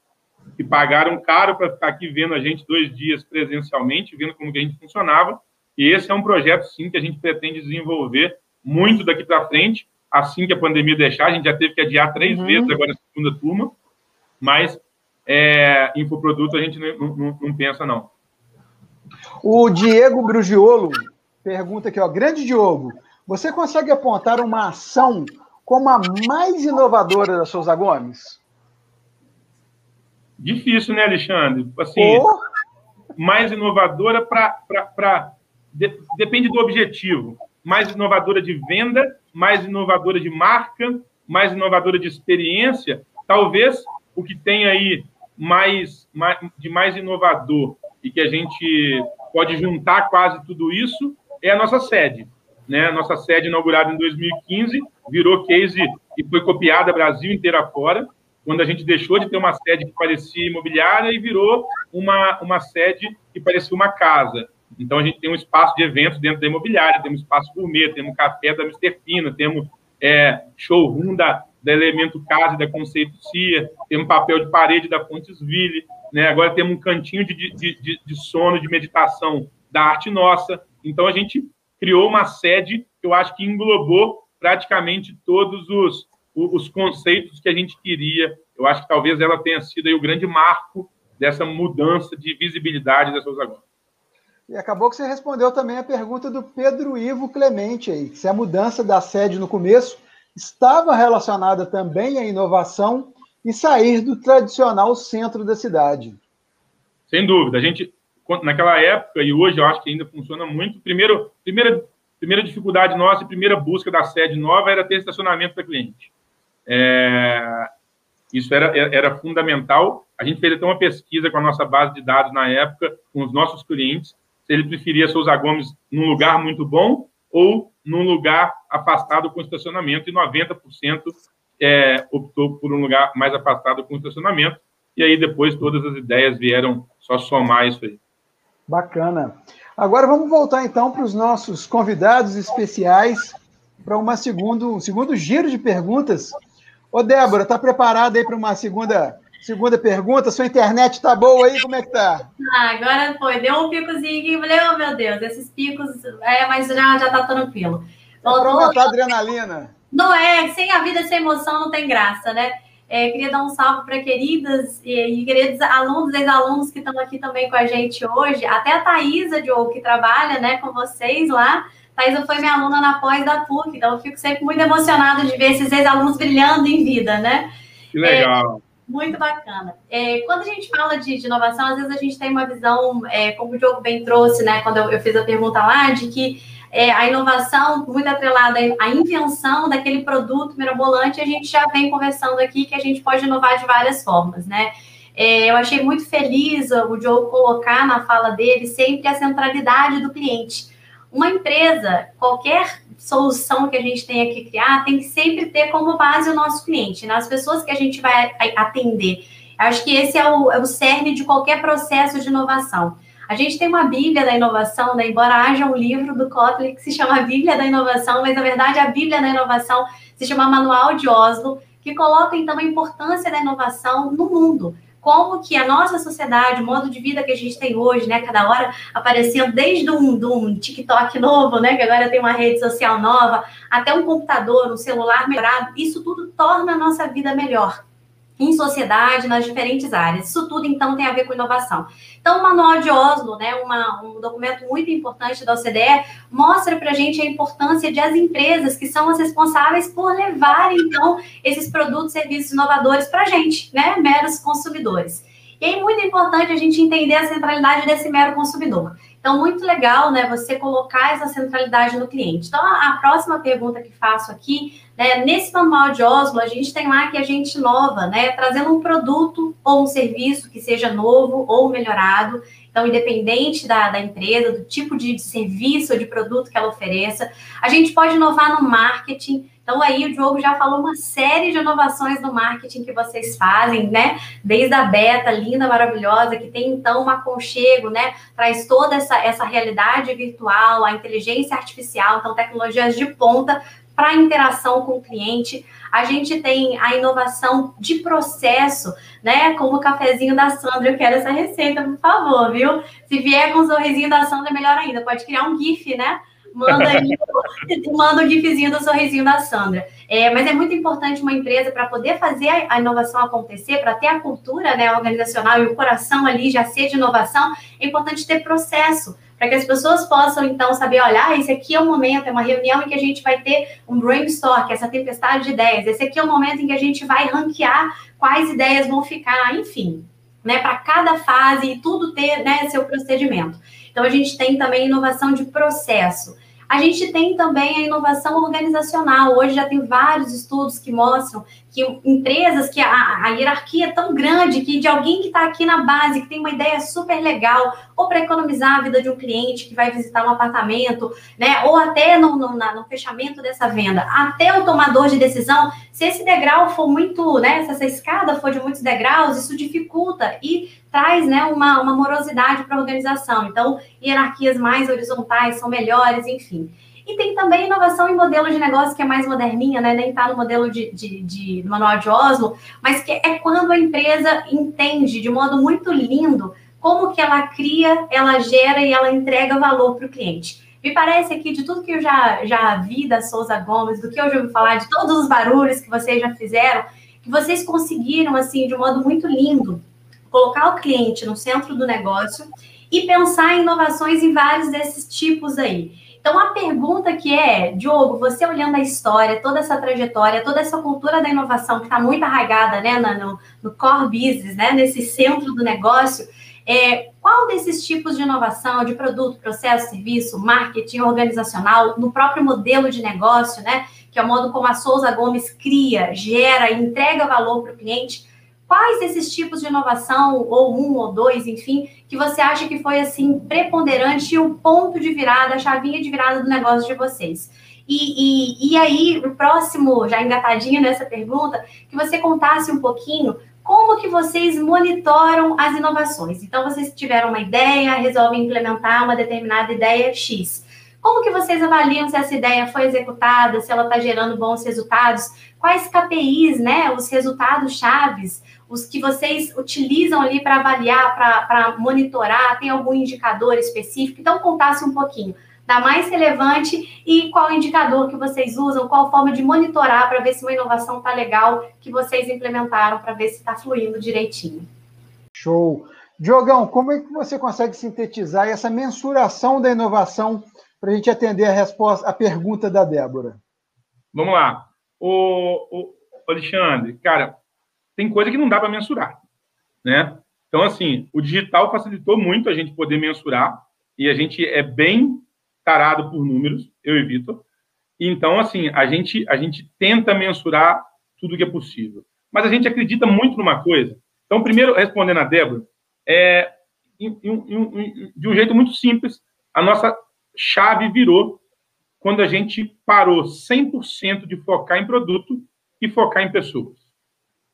que pagaram caro para ficar aqui vendo a gente dois dias presencialmente, vendo como que a gente funcionava. E esse é um projeto, sim, que a gente pretende desenvolver muito daqui para frente, assim que a pandemia deixar. A gente já teve que adiar três uhum. vezes agora a segunda turma, mas é, infoproduto a gente não, não, não, pensa, não. O Diego Brugiolo pergunta aqui, ó, grande Diogo, você consegue apontar uma ação como a mais inovadora da Souza Gomes? Difícil, né, Alexandre? Assim, oh. mais inovadora para. De, depende do objetivo mais inovadora de venda, mais inovadora de marca, mais inovadora de experiência. Talvez o que tem aí mais, mais, de mais inovador e que a gente pode juntar quase tudo isso é a nossa sede. Né? A nossa sede inaugurada em 2015 virou case e foi copiada Brasil inteiro afora, quando a gente deixou de ter uma sede que parecia imobiliária e virou uma, uma sede que parecia uma casa. Então, a gente tem um espaço de eventos dentro da imobiliária, temos espaço gourmet, temos café da Mr. Fina, temos é, showroom da, da Elemento Casa da Conceito Cia, temos papel de parede da Fontesville, né? agora temos um cantinho de, de, de, de sono, de meditação da Arte Nossa. Então, a gente criou uma sede que eu acho que englobou praticamente todos os, os conceitos que a gente queria. Eu acho que talvez ela tenha sido o grande marco dessa mudança de visibilidade das suas agora. E acabou que você respondeu também a pergunta do Pedro Ivo Clemente aí, se a mudança da sede no começo estava relacionada também à inovação e sair do tradicional centro da cidade. Sem dúvida. A gente, naquela época, e hoje eu acho que ainda funciona muito, primeiro, primeira, primeira dificuldade nossa primeira busca da sede nova era ter estacionamento para cliente. É, isso era, era fundamental. A gente fez até uma pesquisa com a nossa base de dados na época, com os nossos clientes, se ele preferia Souza Gomes num lugar muito bom ou num lugar afastado com estacionamento, e 90% é, optou por um lugar mais afastado com estacionamento, e aí depois todas as ideias vieram só somar isso aí. Bacana. Agora vamos voltar então para os nossos convidados especiais para uma segundo, um segundo giro de perguntas. Ô, Débora, está preparada aí para uma segunda Segunda pergunta, sua internet está boa aí? Como é que tá? Ah, agora foi, deu um picozinho aqui, falei, oh meu Deus, esses picos, é, mas já, já tá tranquilo. Voltou, aumentar a adrenalina. Não é, sem a vida, sem emoção, não tem graça, né? É, queria dar um salve para queridas e, e, queridos alunos, ex-alunos que estão aqui também com a gente hoje. Até a Thaisa, Diogo, que trabalha né, com vocês lá. Thaisa foi minha aluna na pós da PUC, então eu fico sempre muito emocionada de ver esses ex-alunos brilhando em vida, né? Que legal. É, muito bacana. É, quando a gente fala de, de, inovação, às vezes a gente tem uma visão, é, como o Diogo bem trouxe, né, quando eu, eu fiz a pergunta lá, de que é, a inovação muito atrelada à invenção daquele produto mirabolante, a gente já vem conversando aqui que a gente pode inovar de várias formas, né? É, eu achei muito feliz o Diogo colocar na fala dele sempre a centralidade do cliente. Uma empresa, qualquer solução que a gente tenha que criar, tem que sempre ter como base o nosso cliente, né? as pessoas que a gente vai atender. Acho que esse é o, é o cerne de qualquer processo de inovação. A gente tem uma Bíblia da inovação, né? embora haja um livro do Kotler que se chama Bíblia da Inovação, mas na verdade a Bíblia da Inovação se chama Manual de Oslo, que coloca então a importância da inovação no mundo. Como que a nossa sociedade, o modo de vida que a gente tem hoje, né, cada hora aparecendo desde um, de um TikTok novo, né, que agora tem uma rede social nova, até um computador, um celular melhorado, isso tudo torna a nossa vida melhor em sociedade, nas diferentes áreas. Isso tudo, então, tem a ver com inovação. Então, o Manual de Oslo, né, uma, um documento muito importante da OCDE, mostra para a gente a importância de as empresas que são as responsáveis por levar, então, esses produtos e serviços inovadores para a gente, né, meros consumidores. E é muito importante a gente entender a centralidade desse mero consumidor. Então, muito legal, né, você colocar essa centralidade no cliente. Então, a, a próxima pergunta que faço aqui, né, nesse manual de Oslo, a gente tem lá que a gente inova, né, trazendo um produto ou um serviço que seja novo ou melhorado. Então, independente da, da empresa, do tipo de, de serviço ou de produto que ela ofereça, a gente pode inovar no marketing, então, aí o Diogo já falou uma série de inovações no marketing que vocês fazem, né? Desde a beta linda, maravilhosa, que tem então um aconchego, né? Traz toda essa, essa realidade virtual, a inteligência artificial, então tecnologias de ponta para interação com o cliente. A gente tem a inovação de processo, né? Como o cafezinho da Sandra. Eu quero essa receita, por favor, viu? Se vier com o sorrisinho da Sandra, melhor ainda. Pode criar um GIF, né? manda aí, manda o gifzinho do sorrisinho da Sandra. É, mas é muito importante uma empresa para poder fazer a, a, inovação acontecer, para ter a cultura né, organizacional e o coração ali já ser de inovação, é importante ter processo, para que as pessoas possam, então, saber, olha, ah, esse aqui é o momento, é uma reunião em que a gente vai ter um brainstorm, é essa tempestade de ideias, esse aqui é o momento em que a gente vai ranquear quais ideias vão ficar, enfim, né, para cada fase e tudo ter né, seu procedimento. Então, a gente tem também inovação de processo. A gente tem também a inovação organizacional. Hoje já tem vários estudos que mostram que empresas que a, a hierarquia é tão grande que de alguém que está aqui na base, que tem uma ideia super legal, ou para economizar a vida de um cliente que vai visitar um apartamento, né? Ou até no, no, na, no fechamento dessa venda, até o tomador de decisão, se esse degrau for muito, né? Se essa escada for de muitos degraus, isso dificulta e traz né, uma, uma morosidade para a organização. Então, hierarquias mais horizontais são melhores, enfim. E tem também inovação em modelo de negócio que é mais moderninha, né? Nem está no modelo de, de, de, manual de Oslo, mas que é quando a empresa entende de modo muito lindo como que ela cria, ela gera e ela entrega valor para o cliente. Me parece aqui, de tudo que eu já, já vi da Souza Gomes, do que eu já ouvi falar, de todos os barulhos que vocês já fizeram, que vocês conseguiram, assim, de um modo muito lindo, colocar o cliente no centro do negócio e pensar em inovações em vários desses tipos aí. Então, a pergunta que é, Diogo, você olhando a história, toda essa trajetória, toda essa cultura da inovação que está muito arraigada né, no, no, core business, né, nesse centro do negócio, é, qual desses tipos de inovação, de produto, processo, serviço, marketing organizacional, no próprio modelo de negócio, né, que é o modo como a Souza Gomes cria, gera entrega valor para o cliente, Quais desses tipos de inovação, ou um ou dois, enfim, que você acha que foi assim preponderante o ponto de virada, a chavinha de virada do negócio de vocês? E, e, e aí, o próximo, já engatadinho nessa pergunta, que você contasse um pouquinho como que vocês monitoram as inovações. Então, vocês tiveram uma ideia, resolvem implementar uma determinada ideia X. Como que vocês avaliam se essa ideia foi executada, se ela está gerando bons resultados? Quais KPIs, né, os resultados chaves os que vocês utilizam ali para avaliar, para monitorar, tem algum indicador específico? Então, contasse um pouquinho da mais relevante e qual indicador que vocês usam, qual forma de monitorar para ver se uma inovação está legal que vocês implementaram para ver se está fluindo direitinho. Show. Diogão, como é que você consegue sintetizar essa mensuração da inovação para a gente atender a resposta, a pergunta da Débora? Vamos lá. O, o Alexandre, cara, tem coisa que não dá para mensurar, né? Então, assim, o digital facilitou muito a gente poder mensurar e a gente é bem tarado por números, eu e Vitor. Então, assim, a gente, a gente tenta mensurar tudo que é possível. Mas a gente acredita muito numa coisa. Então, primeiro, respondendo a Débora, é, de um jeito muito simples, a nossa chave virou quando a gente parou 100% de focar em produto e focar em pessoas.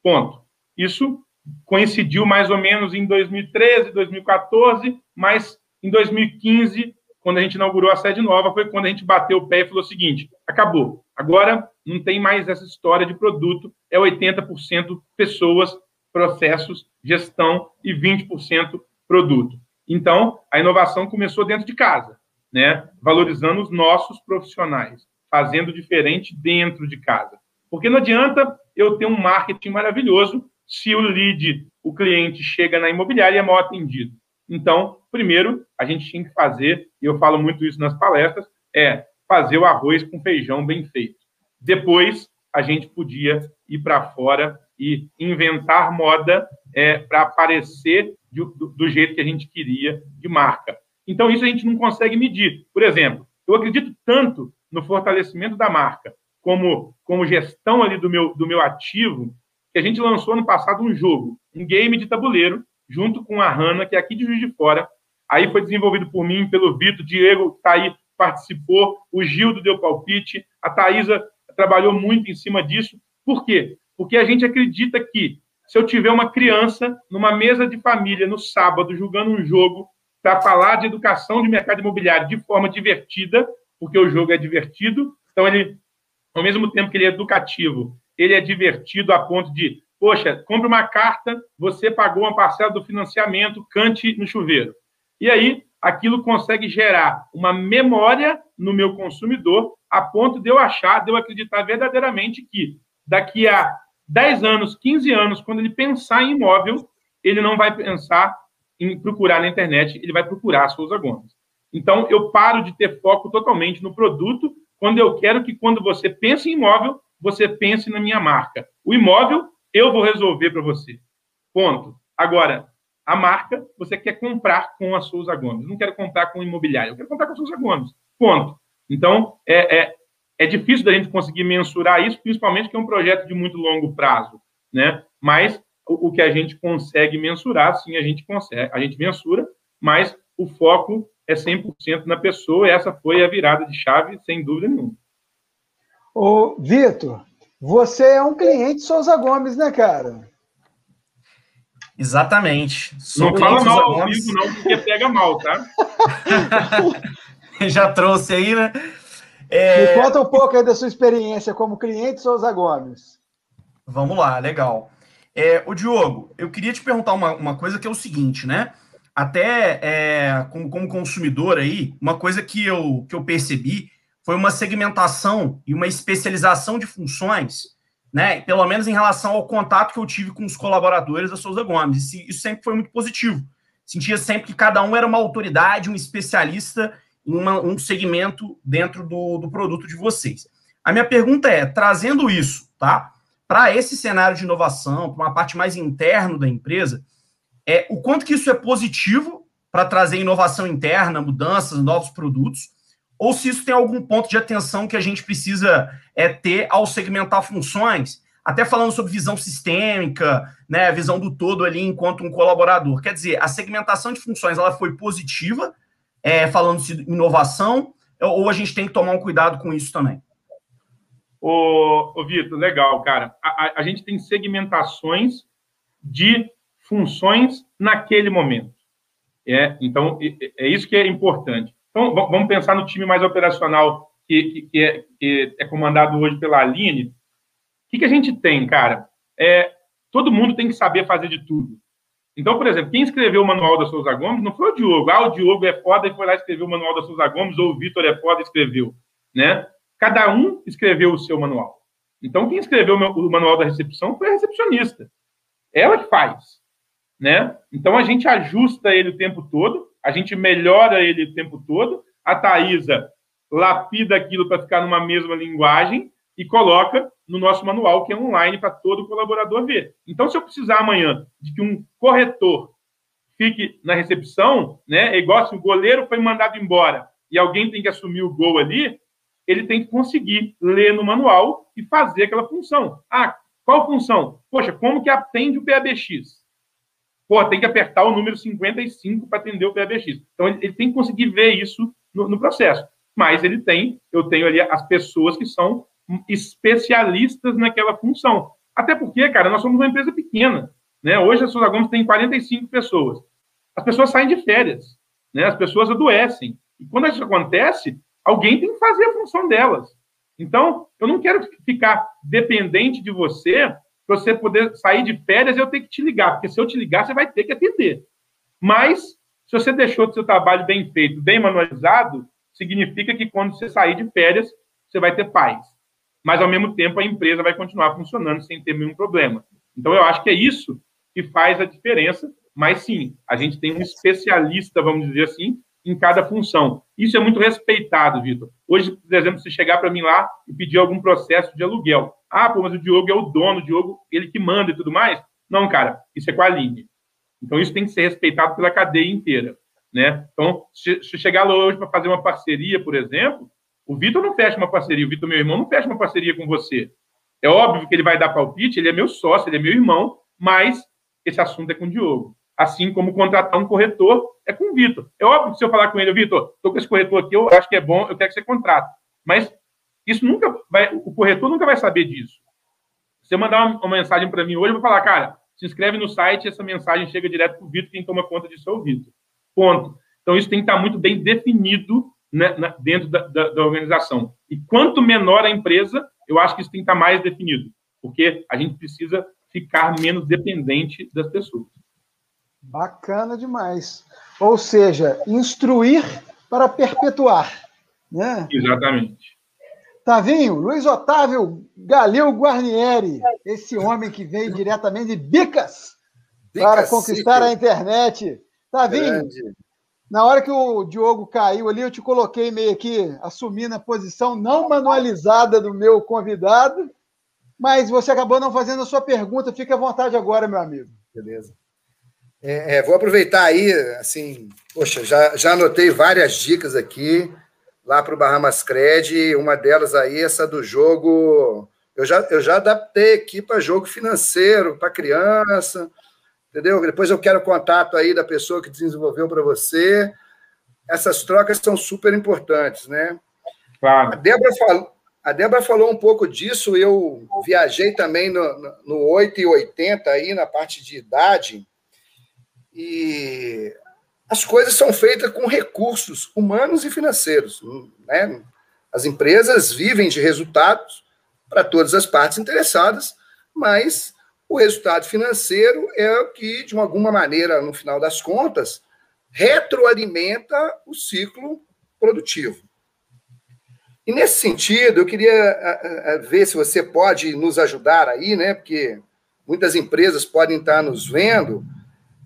Ponto. Isso coincidiu mais ou menos em 2013, 2014, mas em 2015, quando a gente inaugurou a sede nova, foi quando a gente bateu o pé e falou o seguinte: acabou. Agora não tem mais essa história de produto, é 80% pessoas, processos, gestão e 20% produto. Então, a inovação começou dentro de casa, né? valorizando os nossos profissionais, fazendo diferente dentro de casa. Porque não adianta eu ter um marketing maravilhoso se o lead, o cliente, chega na imobiliária e é mal atendido. Então, primeiro, a gente tinha que fazer, e eu falo muito isso nas palestras, é fazer o arroz com feijão bem feito. Depois, a gente podia ir para fora e inventar moda é, para aparecer do, do jeito que a gente queria de marca. Então, isso a gente não consegue medir. Por exemplo, eu acredito tanto no fortalecimento da marca como, como gestão ali do meu, do meu ativo, que a gente lançou no passado um jogo, um game de tabuleiro, junto com a Hanna, que é aqui de Juiz de Fora. Aí foi desenvolvido por mim, pelo Vitor, Diego está aí, participou, o Gildo deu palpite, a Thaisa trabalhou muito em cima disso. Por quê? Porque a gente acredita que se eu tiver uma criança numa mesa de família no sábado jogando um jogo para falar de educação de mercado imobiliário de forma divertida, porque o jogo é divertido, então ele, ao mesmo tempo que ele é educativo, ele é divertido a ponto de Poxa, compre uma carta, você pagou uma parcela do financiamento, cante no chuveiro. E aí, aquilo consegue gerar uma memória no meu consumidor, a ponto de eu achar, de eu acreditar verdadeiramente que daqui a 10 anos, 15 anos, quando ele pensar em imóvel, ele não vai pensar em procurar na internet, ele vai procurar a Souza Gomes. Então, eu paro de ter foco totalmente no produto, quando eu quero que, quando você pense em imóvel, você pense na minha marca. O imóvel eu vou resolver para você. Ponto. Agora, a marca, você quer comprar com a Souza Gomes. Não quero comprar com o imobiliário, eu quero comprar com a Souza Gomes. Ponto. Então, é, é, é difícil da gente conseguir mensurar isso, principalmente que é um projeto de muito longo prazo, né? Mas o, o que a gente consegue mensurar, sim, a gente consegue, a gente mensura, mas o foco é 100% na pessoa, e essa foi a virada de chave, sem dúvida nenhuma. Ô, Vitor, você é um cliente Souza Gomes, né, cara? Exatamente. Sou não fala mal ao vivo, não, porque pega mal, tá? Já trouxe aí, né? É... Me conta um pouco aí da sua experiência como cliente Souza Gomes. Vamos lá, legal. É, o Diogo, eu queria te perguntar uma, uma coisa que é o seguinte, né? Até é, como, como consumidor aí, uma coisa que eu, que eu percebi foi uma segmentação e uma especialização de funções, né? Pelo menos em relação ao contato que eu tive com os colaboradores da Souza Gomes. Isso sempre foi muito positivo. Sentia sempre que cada um era uma autoridade, um especialista em uma, um segmento dentro do, do produto de vocês. A minha pergunta é, trazendo isso, tá? Para esse cenário de inovação, para uma parte mais interna da empresa, é o quanto que isso é positivo para trazer inovação interna, mudanças, novos produtos, ou se isso tem algum ponto de atenção que a gente precisa é, ter ao segmentar funções, até falando sobre visão sistêmica, né, visão do todo ali enquanto um colaborador. Quer dizer, a segmentação de funções ela foi positiva, é, falando de inovação, ou a gente tem que tomar um cuidado com isso também? Ô, ô Vitor, legal, cara. A, a, a gente tem segmentações de funções naquele momento. É, então, é, isso que é importante. Então, vamos pensar no time mais operacional que, que, é, que é, comandado hoje pela Aline. O que, que a gente tem, cara? É, todo mundo tem que saber fazer de tudo. Então, por exemplo, quem escreveu o manual da Souza Gomes não foi o Diogo. Ah, o Diogo é foda e foi lá escrever o manual da Souza Gomes, ou o Vitor é foda e escreveu. Né? Cada um escreveu o seu manual. Então, quem escreveu o manual da recepção foi a recepcionista. Ela que faz. Né? Então, a gente ajusta ele o tempo todo a gente melhora ele o tempo todo. A Thaisa lapida aquilo para ficar numa mesma linguagem e coloca no nosso manual, que é online para todo colaborador ver. Então, se eu precisar amanhã de que um corretor fique na recepção, né, é igual se o goleiro foi mandado embora e alguém tem que assumir o gol ali, ele tem que conseguir ler no manual e fazer aquela função. Ah, qual função? Poxa, como que atende o PABX? Pô, tem que apertar o número 55 para atender o PABX. Então, ele, ele, tem que conseguir ver isso no, no, processo. Mas ele tem, eu tenho ali as pessoas que são especialistas naquela função. Até porque, cara, nós somos uma empresa pequena. Né? Hoje a Souza Gomes tem 45 pessoas. As pessoas saem de férias, né? as pessoas adoecem. E quando isso acontece, alguém tem que fazer a função delas. Então, eu não quero ficar dependente de você para você poder sair de férias eu ter que te ligar, porque se eu te ligar, você vai ter que atender. Mas, se você deixou o seu trabalho bem feito, bem manualizado, significa que quando você sair de férias, você vai ter paz. Mas, ao mesmo tempo, a empresa vai continuar funcionando sem ter nenhum problema. Então, eu acho que é isso que faz a diferença. Mas, sim, a gente tem um especialista, vamos dizer assim, em cada função. Isso é muito respeitado, Vitor. Hoje, por exemplo, se chegar para mim lá e pedir algum processo de aluguel. Ah, pô, mas o Diogo é o dono, o Diogo, ele que manda e tudo mais. Não, cara, isso é com a Aline. Então, isso tem que ser respeitado pela cadeia inteira. Né? Então, se, se chegar lá hoje para fazer uma parceria, por exemplo, o Vitor não fecha uma parceria, o Vitor, meu irmão, não fecha uma parceria com você. É óbvio que ele vai dar palpite, ele é meu sócio, ele é meu irmão, mas esse assunto é com o Diogo. Assim como contratar um corretor é com o Vitor. É óbvio que se eu falar com ele, Vitor, estou com esse corretor aqui, eu acho que é bom, eu quero que você contrate. Mas isso nunca vai, o corretor nunca vai saber disso. Se eu mandar uma, uma mensagem para mim hoje, eu vou falar, cara, se inscreve no site, essa mensagem chega direto para o Vitor, quem toma conta disso é o Vitor. Ponto. Então, isso tem que estar muito bem definido né, na, dentro da, da, da, organização. E quanto menor a empresa, eu acho que isso tem que estar mais definido, porque a gente precisa ficar menos dependente das pessoas. Bacana demais. Ou seja, instruir para perpetuar. Né? Exatamente. Tavinho, Luiz Otávio Galil Guarnieri, esse homem que veio diretamente de Bicas, Bicas para conquistar a internet. Tavinho, Grande. na hora que o Diogo caiu ali, eu te coloquei meio aqui, assumindo a posição não manualizada do meu convidado, mas você acabou não fazendo a sua pergunta. Fique à vontade agora, meu amigo. Beleza. É, é, vou aproveitar aí, assim, poxa, já, já anotei várias dicas aqui lá para o Bahamas Cred, uma delas aí, essa do jogo. Eu já, eu já adaptei aqui para jogo financeiro, para criança, entendeu? Depois eu quero o contato aí da pessoa que desenvolveu para você. Essas trocas são super importantes, né? Claro. A Débora falou, a Débora falou um pouco disso, eu viajei também no, no 8 e 80 aí, na parte de idade, e as coisas são feitas com recursos humanos e financeiros. Né? As empresas vivem de resultados para todas as partes interessadas, mas o resultado financeiro é o que, de alguma maneira, no final das contas, retroalimenta o ciclo produtivo. E nesse sentido, eu queria ver se você pode nos ajudar aí, né? Porque muitas empresas podem estar nos vendo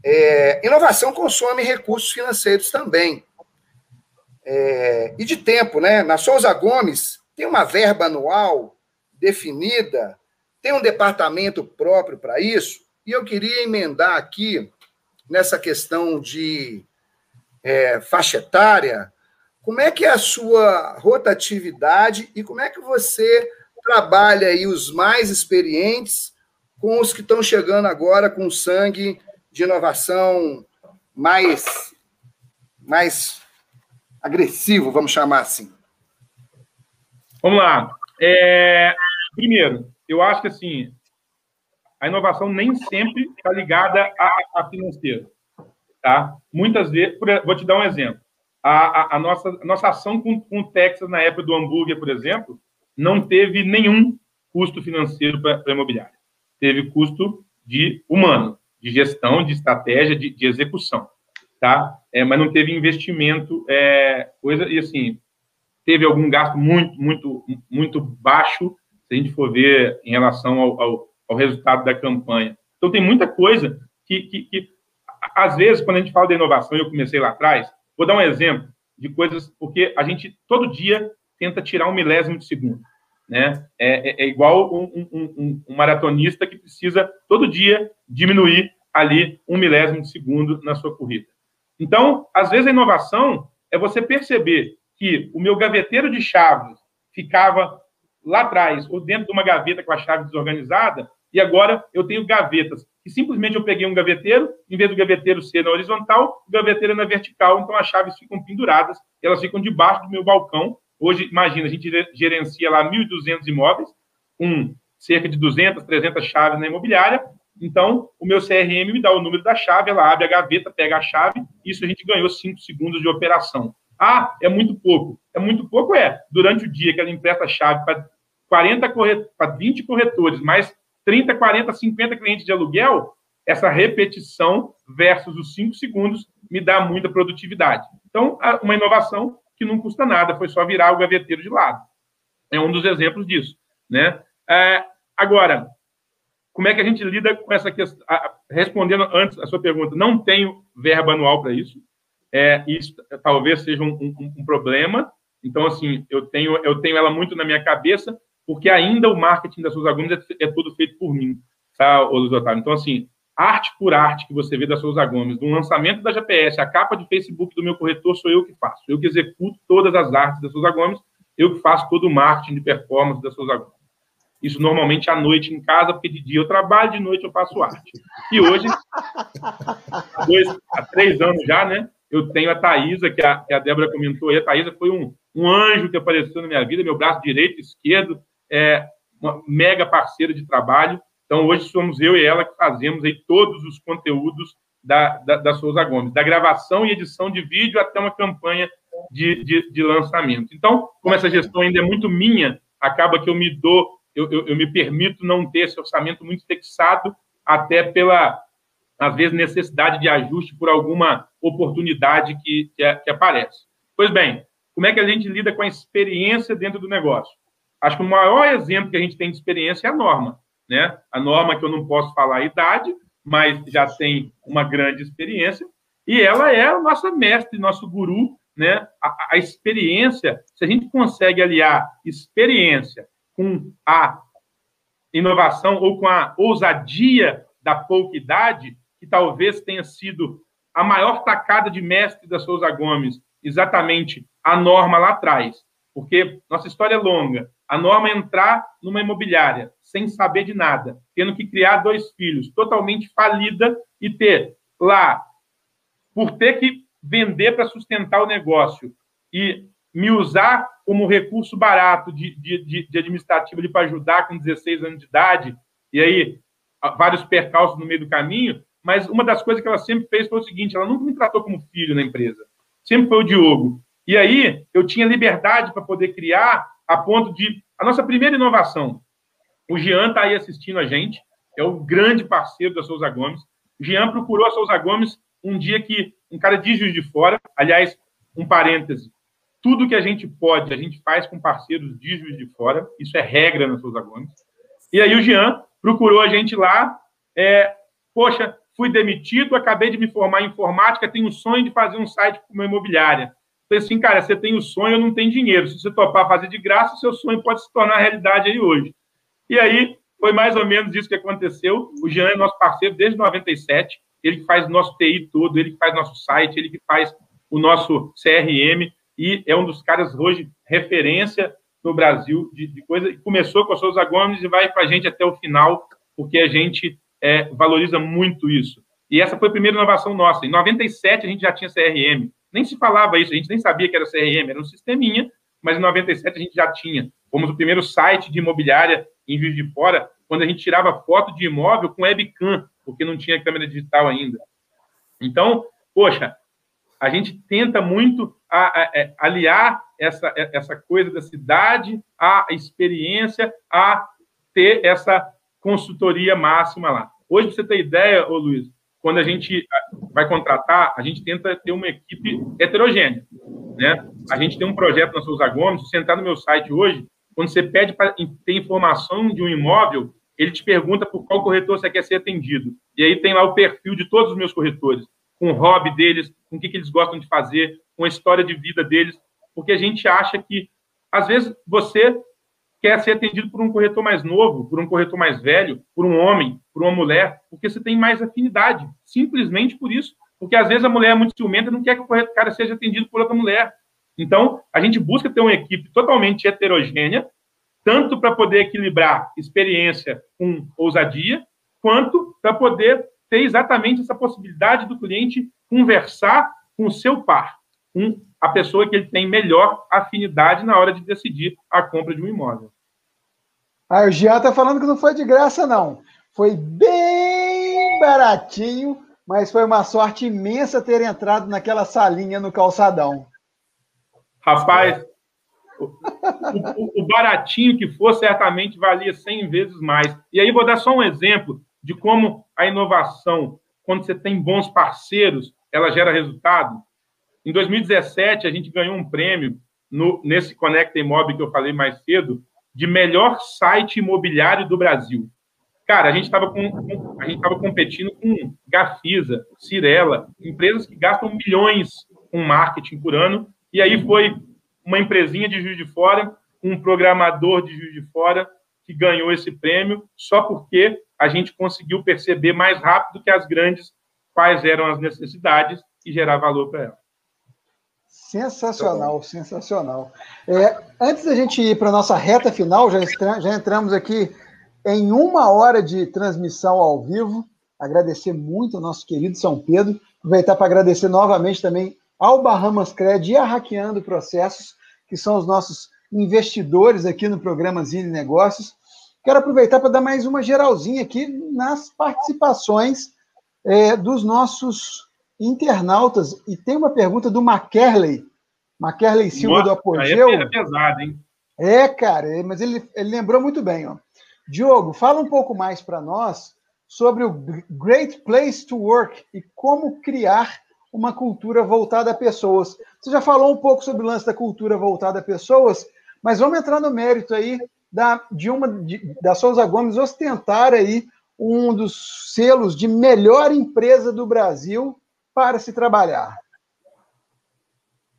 é, inovação consome recursos financeiros também. É, e de tempo, né? Na Souza Gomes tem uma verba anual definida, tem um departamento próprio para isso, e eu queria emendar aqui nessa questão de é, faixa etária, como é que é a sua rotatividade e como é que você trabalha aí os mais experientes com os que estão chegando agora com sangue de inovação mais, mais agressivo, vamos chamar assim? Vamos lá. É, primeiro, eu acho que assim, a inovação nem sempre está ligada a, a financeiro. Tá? Muitas vezes, vou te dar um exemplo. A, a, a nossa, a nossa ação com, com o Texas na época do hambúrguer, por exemplo, não teve nenhum custo financeiro para a imobiliária. Teve custo de humano de gestão, de estratégia, de, de execução, tá? É, mas não teve investimento, é, coisa, e assim, teve algum gasto muito, muito, muito baixo, se a gente for ver em relação ao, ao, ao resultado da campanha. Então, tem muita coisa que, que, que, às vezes, quando a gente fala de inovação, eu comecei lá atrás, vou dar um exemplo de coisas, porque a gente, todo dia, tenta tirar um milésimo de segundo. Né? É, é, é igual um, um, um, um, maratonista que precisa todo dia diminuir ali um milésimo de segundo na sua corrida. Então, às vezes a inovação é você perceber que o meu gaveteiro de chaves ficava lá atrás ou dentro de uma gaveta com a chave desorganizada e agora eu tenho gavetas que simplesmente eu peguei um gaveteiro, em vez do gaveteiro ser na horizontal, o gaveteiro é na vertical, então as chaves ficam penduradas, elas ficam debaixo do meu balcão Hoje, imagina, a gente gerencia lá 1.200 imóveis, com cerca de 200, 300 chaves na imobiliária. Então, o meu CRM me dá o número da chave, ela abre a gaveta, pega a chave, isso a gente ganhou 5 segundos de operação. Ah, é muito pouco. é muito pouco, é. Durante o dia que ela empresta a chave para 40 corret... para 20 corretores, mais 30, 40, 50 clientes de aluguel, essa repetição versus os 5 segundos me dá muita produtividade. Então, uma inovação que não custa nada, foi só virar o gaveteiro de lado. É um dos exemplos disso. Né? É, agora, como é que a gente lida com essa questão? Respondendo antes a sua pergunta, não tenho verba anual para isso. É, isso talvez seja um, um, um, problema. Então, assim, eu tenho, eu tenho ela muito na minha cabeça, porque ainda o marketing das Souza Gomes é, é tudo feito por mim, tá, Luiz Otávio? Então, assim, arte por arte que você vê da Souza Gomes, do lançamento da GPS, a capa de Facebook do meu corretor, sou eu que faço. Eu que executo todas as artes da Souza Gomes, eu que faço todo o marketing de performance da Souza Gomes. Isso normalmente à noite em casa, porque de dia eu trabalho, de noite eu faço arte. E hoje, há, dois, há três anos já, né? Eu tenho a Thaisa, que a, que a Débora comentou aí. A Thaisa foi um, um anjo que apareceu na minha vida, meu braço direito esquerdo, é uma mega parceira de trabalho. Então, hoje somos eu e ela que fazemos aí todos os conteúdos da, da, da Souza Gomes, da gravação e edição de vídeo até uma campanha de, de, de lançamento. Então, como essa gestão ainda é muito minha, acaba que eu me dou eu, eu, eu, me permito não ter esse orçamento muito fixado, até pela, às vezes, necessidade de ajuste por alguma oportunidade que, que, que aparece. Pois bem, como é que a gente lida com a experiência dentro do negócio? Acho que o maior exemplo que a gente tem de experiência é a norma. Né? A norma que eu não posso falar a idade, mas já tem uma grande experiência, e ela é a nossa mestre, nosso guru, né? A, a experiência, se a gente consegue aliar experiência com a inovação ou com a ousadia da pouca idade, que talvez tenha sido a maior tacada de mestre da Souza Gomes, exatamente a norma lá atrás. Porque nossa história é longa. A norma é entrar numa imobiliária sem saber de nada, tendo que criar dois filhos, totalmente falida e ter lá, por ter que vender para sustentar o negócio e me usar como recurso barato de, de, de administrativo para ajudar com 16 anos de idade, e aí vários percalços no meio do caminho, mas uma das coisas que ela sempre fez foi o seguinte, ela nunca me tratou como filho na empresa, sempre foi o Diogo. E aí eu tinha liberdade para poder criar a ponto de... A nossa primeira inovação, o Jean está aí assistindo a gente, é o grande parceiro da Souza Gomes. O Jean procurou a Souza Gomes um dia que um cara de Juiz de Fora, aliás, um parêntese, tudo que a gente pode, a gente faz com parceiros de Juiz de Fora. Isso é regra na Souza Gomes. E aí o Jean procurou a gente lá. É, Poxa, fui demitido, acabei de me formar em informática, tenho um sonho de fazer um site para uma imobiliária. Falei assim, cara, você tem o sonho, eu não tenho dinheiro. Se você topar fazer de graça, seu sonho pode se tornar realidade aí hoje. E aí, foi mais ou menos isso que aconteceu. O Jean é nosso parceiro desde 97. Ele que faz o nosso TI todo, ele que faz nosso site, ele que faz o nosso CRM e é um dos caras hoje referência no Brasil de, de coisa. Começou com a Souza Gomes e vai com a gente até o final, porque a gente é, valoriza muito isso. E essa foi a primeira inovação nossa. Em 97 a gente já tinha CRM. Nem se falava isso, a gente nem sabia que era CRM, era um sisteminha, mas em 97 a gente já tinha. Fomos o primeiro site de imobiliária em Juiz de Fora, quando a gente tirava foto de imóvel com webcam, porque não tinha câmera digital ainda. Então, poxa, a gente tenta muito a, a, a, é, aliar essa, essa coisa da cidade à experiência, a ter essa consultoria máxima lá. Hoje, para você ter ideia, ô Luiz, quando a gente vai contratar, a gente tenta ter uma equipe heterogênea. Né? A gente tem um projeto na Souza Gomes, se entrar no meu site hoje, quando você pede para ter informação de um imóvel, ele te pergunta por qual corretor você quer ser atendido. E aí tem lá o perfil de todos os meus corretores com o hobby deles, com o que, que eles gostam de fazer, com a história de vida deles, porque a gente acha que, às vezes, você quer ser atendido por um corretor mais novo, por um corretor mais velho, por um homem, por uma mulher, porque você tem mais afinidade, simplesmente por isso. Porque às vezes a mulher é muito ciumenta e não quer que o cara seja atendido por outra mulher. Então, a gente busca ter uma equipe totalmente heterogênea, tanto para poder equilibrar experiência com ousadia, quanto para poder ter exatamente essa possibilidade do cliente conversar com o seu par, com a pessoa que ele tem melhor afinidade na hora de decidir a compra de um imóvel. Ah, o Jean está falando que não foi de graça, não. Foi bem baratinho, mas foi uma sorte imensa ter entrado naquela salinha no calçadão. Rapaz, o, o, baratinho que for, certamente valia 100 vezes mais. E aí vou dar só um exemplo de como a inovação, quando você tem bons parceiros, ela gera resultado. Em 2017, a gente ganhou um prêmio no, nesse Conecta Imóvel que eu falei mais cedo, de melhor site imobiliário do Brasil. Cara, a gente estava com, a gente estava competindo com Gafisa, Cirela, empresas que gastam milhões com marketing por ano, e aí foi uma empresinha de Juiz de Fora, um programador de Juiz de Fora que ganhou esse prêmio só porque a gente conseguiu perceber mais rápido que as grandes quais eram as necessidades e gerar valor para elas. Sensacional, sensacional. É, antes da gente ir para a nossa reta final, já, já entramos aqui em uma hora de transmissão ao vivo. Agradecer muito ao nosso querido São Pedro. Aproveitar para agradecer novamente também ao Bahamas Cred e a Hackeando Processos, que são os nossos investidores aqui no programa Zine Negócios. Quero aproveitar para dar mais uma geralzinha aqui nas participações é, dos nossos internautas. E tem uma pergunta do Makerley, Makerley Silva Nossa, do Apogeu. É pesado, hein? É, cara, mas ele, ele lembrou muito bem. Ó. Diogo, fala um pouco mais para nós sobre o Great Place to Work e como criar uma cultura voltada a pessoas. Você já falou um pouco sobre o lance da cultura voltada a pessoas, mas vamos entrar no mérito aí da, de uma de, da Souza Gomes ostentar aí um dos selos de melhor empresa do Brasil para se trabalhar.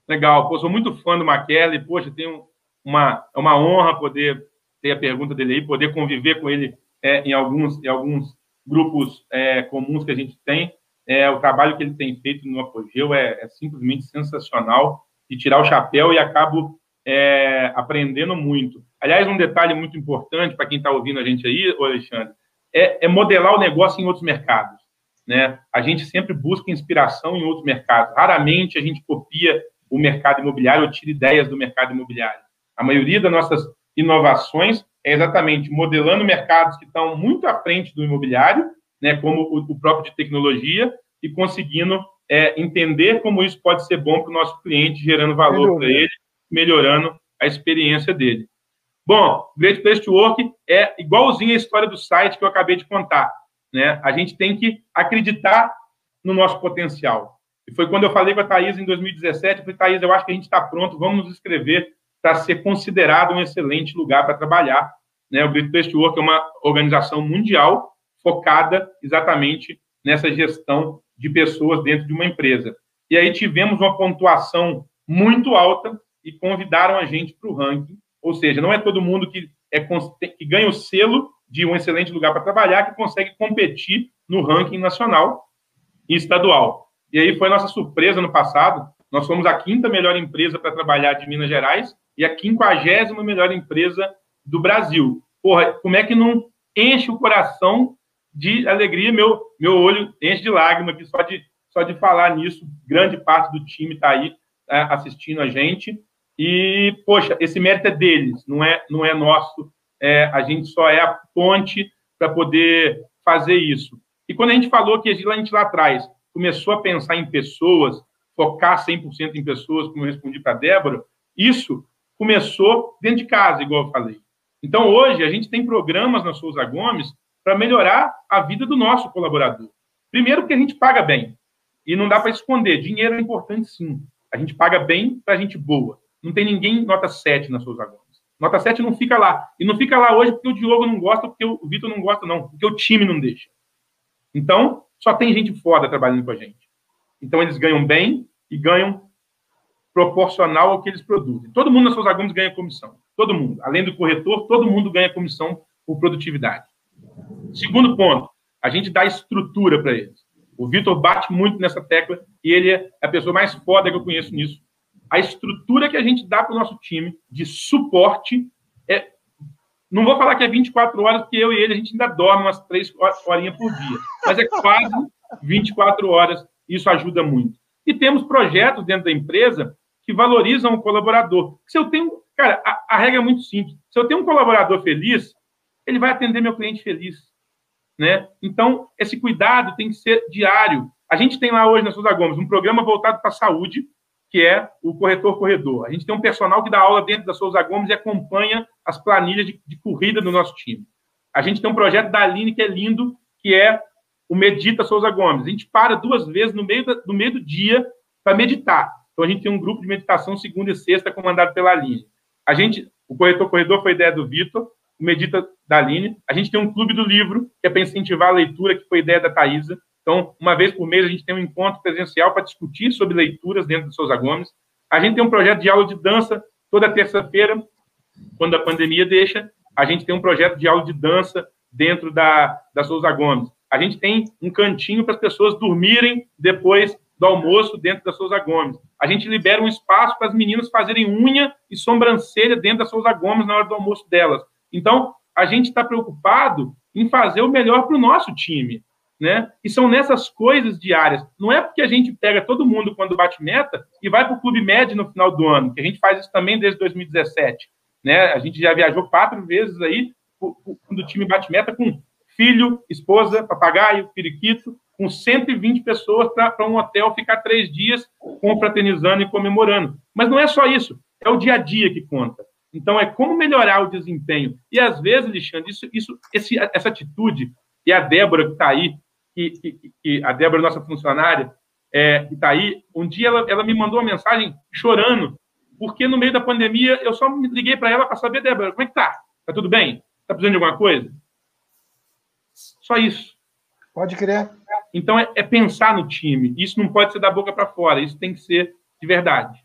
Legal, pô, sou muito fã do Maquele, poxa, tenho uma, uma honra poder ter a pergunta dele aí, poder conviver com ele é, em, alguns, em alguns grupos é, comuns que a gente tem. É, o trabalho que ele tem feito no Apogeu é, é simplesmente sensacional, de tirar o chapéu e acabo é, aprendendo muito. Aliás, um detalhe muito importante para quem está ouvindo a gente aí, Alexandre, é, é, modelar o negócio em outros mercados. Né? A gente sempre busca inspiração em outros mercados. Raramente a gente copia o mercado imobiliário ou tira ideias do mercado imobiliário. A maioria das nossas inovações é exatamente modelando mercados que estão muito à frente do imobiliário, né, como o, próprio de tecnologia, e conseguindo é, entender como isso pode ser bom para o nosso cliente, gerando valor para ele, melhorando a experiência dele. Bom, Great Place to Work é igualzinho a história do site que eu acabei de contar. Né? A gente tem que acreditar no nosso potencial. E foi quando eu falei com a Thaís em 2017, eu falei, Thaís, eu acho que a gente está pronto, vamos nos inscrever para ser considerado um excelente lugar para trabalhar. Né? O Great Place to Work é uma organização mundial focada exatamente nessa gestão de pessoas dentro de uma empresa. E aí tivemos uma pontuação muito alta e convidaram a gente para o ranking. Ou seja, não é todo mundo que, é, que ganha o selo de um excelente lugar para trabalhar que consegue competir no ranking nacional e estadual. E aí foi nossa surpresa no passado. Nós fomos a quinta melhor empresa para trabalhar de Minas Gerais e a quinquagésima melhor empresa do Brasil. Porra, como é que não enche o coração de alegria? Meu, meu olho enche de lágrima aqui só de, só de falar nisso. Grande parte do time está aí é, assistindo a gente. E, poxa, esse mérito é deles, não é, não é nosso. É, a gente só é a ponte para poder fazer isso. E quando a gente falou que a gente lá atrás começou a pensar em pessoas, focar 100% em pessoas, como eu respondi para a Débora, isso começou dentro de casa, igual eu falei. Então, hoje, a gente tem programas na Souza Gomes para melhorar a vida do nosso colaborador. Primeiro, porque a gente paga bem. E não dá para esconder. Dinheiro é importante, sim. A gente paga bem para gente boa. Não tem ninguém nota 7 na Souza Gomes. Nota 7 não fica lá. E não fica lá hoje porque o Diogo não gosta, porque o Vitor não gosta, não. Porque o time não deixa. Então, só tem gente foda trabalhando com a gente. Então, eles ganham bem e ganham proporcional ao que eles produzem. Todo mundo nas Souza Gomes ganha comissão. Todo mundo. Além do corretor, todo mundo ganha comissão por produtividade. Segundo ponto, a gente dá estrutura para eles. O Vitor bate muito nessa tecla e ele é a pessoa mais foda que eu conheço nisso. A estrutura que a gente dá para o nosso time de suporte é. Não vou falar que é 24 horas, porque eu e ele a gente ainda dorme umas 3 horinhas por dia. Mas é quase 24 horas. Isso ajuda muito. E temos projetos dentro da empresa que valorizam o colaborador. Se eu tenho. Cara, a, a regra é muito simples. Se eu tenho um colaborador feliz, ele vai atender meu cliente feliz. Né? Então, esse cuidado tem que ser diário. A gente tem lá hoje na Souza Gomes um programa voltado para a saúde, que é o corretor-corredor. A gente tem um personal que dá aula dentro da Souza Gomes e acompanha as planilhas de, de corrida do nosso time. A gente tem um projeto da Aline que é lindo, que é o Medita Souza Gomes. A gente para duas vezes no meio, da, no meio do dia para meditar. Então, a gente tem um grupo de meditação segunda e sexta comandado pela Aline. A gente, o Corretor Corredor foi ideia do Vitor, o Medita da Aline. A gente tem um clube do livro, que é para incentivar a leitura, que foi ideia da Thaisa. Então, uma vez por mês, a gente tem um encontro presencial para discutir sobre leituras dentro do Souza Gomes. A gente tem um projeto de aula de dança toda terça-feira, quando a pandemia deixa. A gente tem um projeto de aula de dança dentro da, da Souza Gomes. A gente tem um cantinho para as pessoas dormirem depois do almoço dentro da Souza Gomes. A gente libera um espaço para as meninas fazerem unha e sobrancelha dentro da Souza Gomes na hora do almoço delas. Então, a gente está preocupado em fazer o melhor para o nosso time né? E são nessas coisas diárias. Não é porque a gente pega todo mundo quando bate meta e vai para o clube médio no final do ano, que a gente faz isso também desde 2017, né? A gente já viajou quatro vezes aí quando o time bate meta com filho, esposa, papagaio, periquito, com 120 pessoas para um hotel ficar três dias confraternizando e comemorando. Mas não é só isso, é o dia a dia que conta. Então, é como melhorar o desempenho. E, às vezes, Alexandre, isso, isso, esse, essa atitude, e a Débora, que está aí, que, que, que a Débora, nossa funcionária, é, que está aí, um dia ela, ela me mandou uma mensagem chorando, porque no meio da pandemia eu só me liguei para ela para saber, Débora, como é que tá? Tá tudo bem? Tá precisando de alguma coisa? Só isso. Pode crer. Então é, é pensar no time. Isso não pode ser da boca para fora, isso tem que ser de verdade.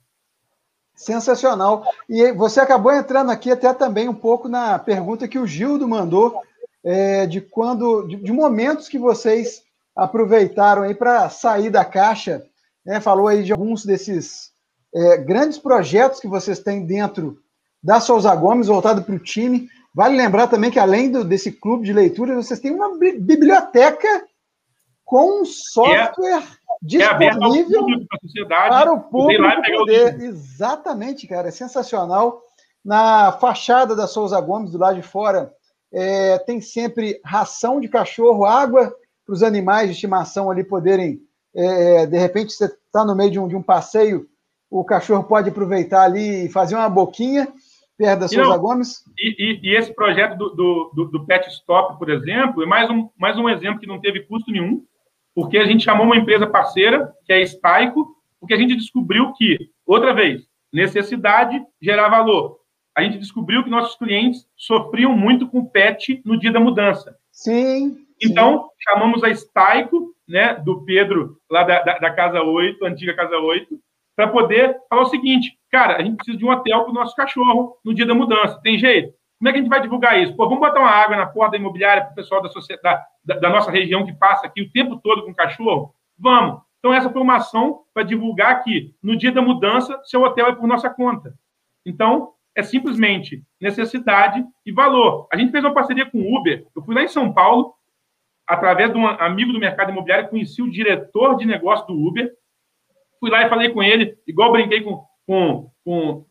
Sensacional. E você acabou entrando aqui até também um pouco na pergunta que o Gildo mandou é, de quando, de, de, momentos que vocês aproveitaram aí para sair da caixa, né? Falou aí de alguns desses é, grandes projetos que vocês têm dentro da Souza Gomes, voltado para o time. Vale lembrar também que, além do, desse clube de leitura, vocês têm uma biblioteca com um software é, disponível é para o público poder. Exatamente, cara, é sensacional. Na fachada da Souza Gomes, do lado de fora, é, tem sempre ração de cachorro, água para os animais de estimação ali poderem, é, de repente, você está no meio de um, de um passeio, o cachorro pode aproveitar ali e fazer uma boquinha perto da Souza Gomes. E, e, e, esse projeto do, do, do, Pet Stop, por exemplo, é mais um, mais um exemplo que não teve custo nenhum, porque a gente chamou uma empresa parceira, que é a Staico, porque a gente descobriu que, outra vez, necessidade gera valor a gente descobriu que nossos clientes sofriam muito com o PET no dia da mudança. Sim. Então, sim. chamamos a Staico, né, do Pedro, lá da, da, da Casa 8, antiga Casa 8, para poder falar o seguinte: cara, a gente precisa de um hotel para o nosso cachorro no dia da mudança. Tem jeito? Como é que a gente vai divulgar isso? Pô, vamos botar uma água na porta da imobiliária para o pessoal da, sociedade, da, da nossa região que passa aqui o tempo todo com cachorro? Vamos. Então, essa foi uma ação para divulgar que no dia da mudança, seu hotel é por nossa conta. Então, é simplesmente necessidade e valor. A gente fez uma parceria com o Uber. Eu fui lá em São Paulo, através de um amigo do mercado imobiliário, conheci o diretor de negócio do Uber. Fui lá e falei com ele, igual brinquei com, com, com,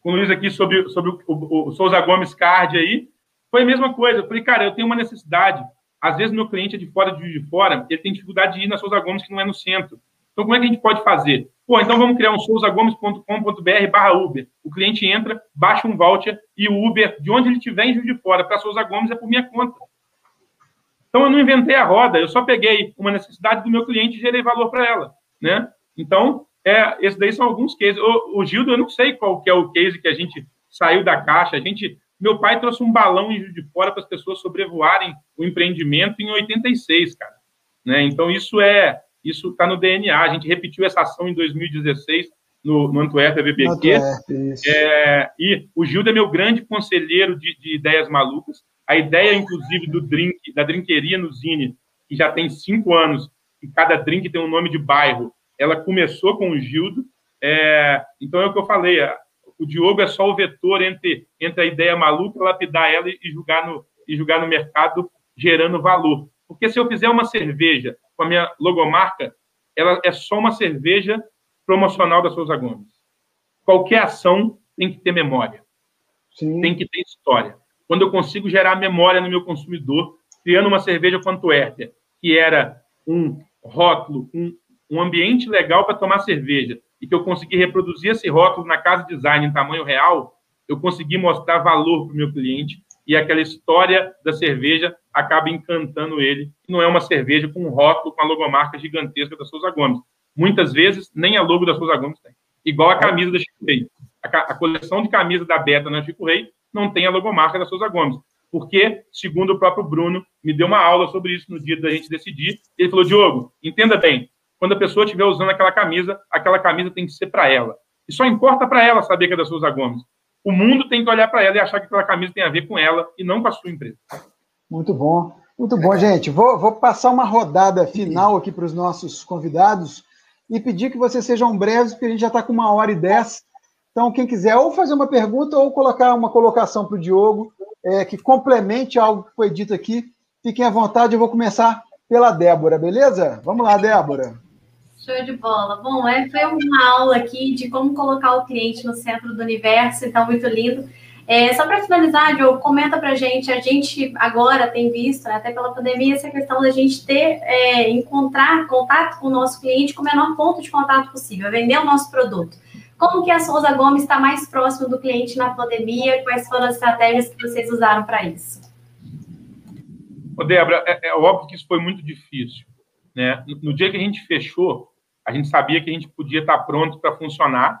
com o Luiz aqui sobre, sobre o, o, o Souza Gomes Card aí. Foi a mesma coisa. Eu falei, cara, eu tenho uma necessidade. Às vezes, meu cliente é de fora, de de fora, ele tem dificuldade de ir na Souza Gomes, que não é no centro. Então, como é que a gente pode fazer? Pô, então vamos criar um souzagomes.com.br barra Uber. O cliente entra, baixa um voucher e o Uber, de onde ele estiver em Juiz de Fora, para Souza Gomes é por minha conta. Então, eu não inventei a roda, eu só peguei uma necessidade do meu cliente e gerei valor para ela, né? Então, é, esses daí são alguns cases. O, o, Gildo, eu não sei qual que é o case que a gente saiu da caixa. A gente, meu pai trouxe um balão em Juiz de Fora para as pessoas sobrevoarem o empreendimento em 86, cara. Né? Então, isso é isso está no DNA. A gente repetiu essa ação em 2016 no, no Antuérpia BBQ. é, e o Gildo é meu grande conselheiro de, de, ideias malucas. A ideia, inclusive, do drink, da drinqueria no Zine, que já tem cinco anos, e cada drink tem um nome de bairro, ela começou com o Gildo. É, então é o que eu falei. O Diogo é só o vetor entre, entre a ideia maluca, lapidar ela e jogar no, e jogar no mercado, gerando valor. Porque se eu fizer uma cerveja com a minha logomarca, ela é só uma cerveja promocional da Souza Gomes. Qualquer ação tem que ter memória. Sim. Tem que ter história. Quando eu consigo gerar memória no meu consumidor, criando uma cerveja quanto Herter, que era um rótulo, um, um ambiente legal para tomar cerveja, e que eu consegui reproduzir esse rótulo na casa design em tamanho real, eu consegui mostrar valor para o meu cliente e aquela história da cerveja acaba encantando ele. Não é uma cerveja com um rótulo com a logomarca gigantesca da Souza Gomes. Muitas vezes, nem a logo da Souza Gomes tem. Igual a camisa da Chico Rei. A, coleção de camisa da Beta na Chico Rei não tem a logomarca da Souza Gomes. Porque, segundo o próprio Bruno, me deu uma aula sobre isso no dia da gente decidir. Ele falou: Diogo, entenda bem, quando a pessoa estiver usando aquela camisa, aquela camisa tem que ser para ela. E só importa para ela saber que é da Souza Gomes. O mundo tem que olhar para ela e achar que aquela camisa tem a ver com ela e não com a sua empresa. Muito bom. Muito bom, gente. Vou, vou passar uma rodada final aqui para os nossos convidados e pedir que vocês sejam breves, porque a gente já está com uma hora e dez. Então, quem quiser ou fazer uma pergunta ou colocar uma colocação para o Diogo, é, que complemente algo que foi dito aqui, fiquem à vontade. Eu vou começar pela Débora, beleza? Vamos lá, Débora. Show de bola. Bom, é, foi uma aula aqui de como colocar o cliente no centro do universo, então muito lindo. É, só para finalizar, Diogo, comenta para gente. A gente agora tem visto, né, até pela pandemia, essa questão da gente ter, é, encontrar contato com o nosso cliente com o menor ponto de contato possível, vender o nosso produto. Como que a Souza Gomes está mais próximo do cliente na pandemia? Quais foram as estratégias que vocês usaram para isso? Ô, Débora, é, é, óbvio que isso foi muito difícil. Né? No, no dia que a gente fechou, a gente sabia que a gente podia estar pronto para funcionar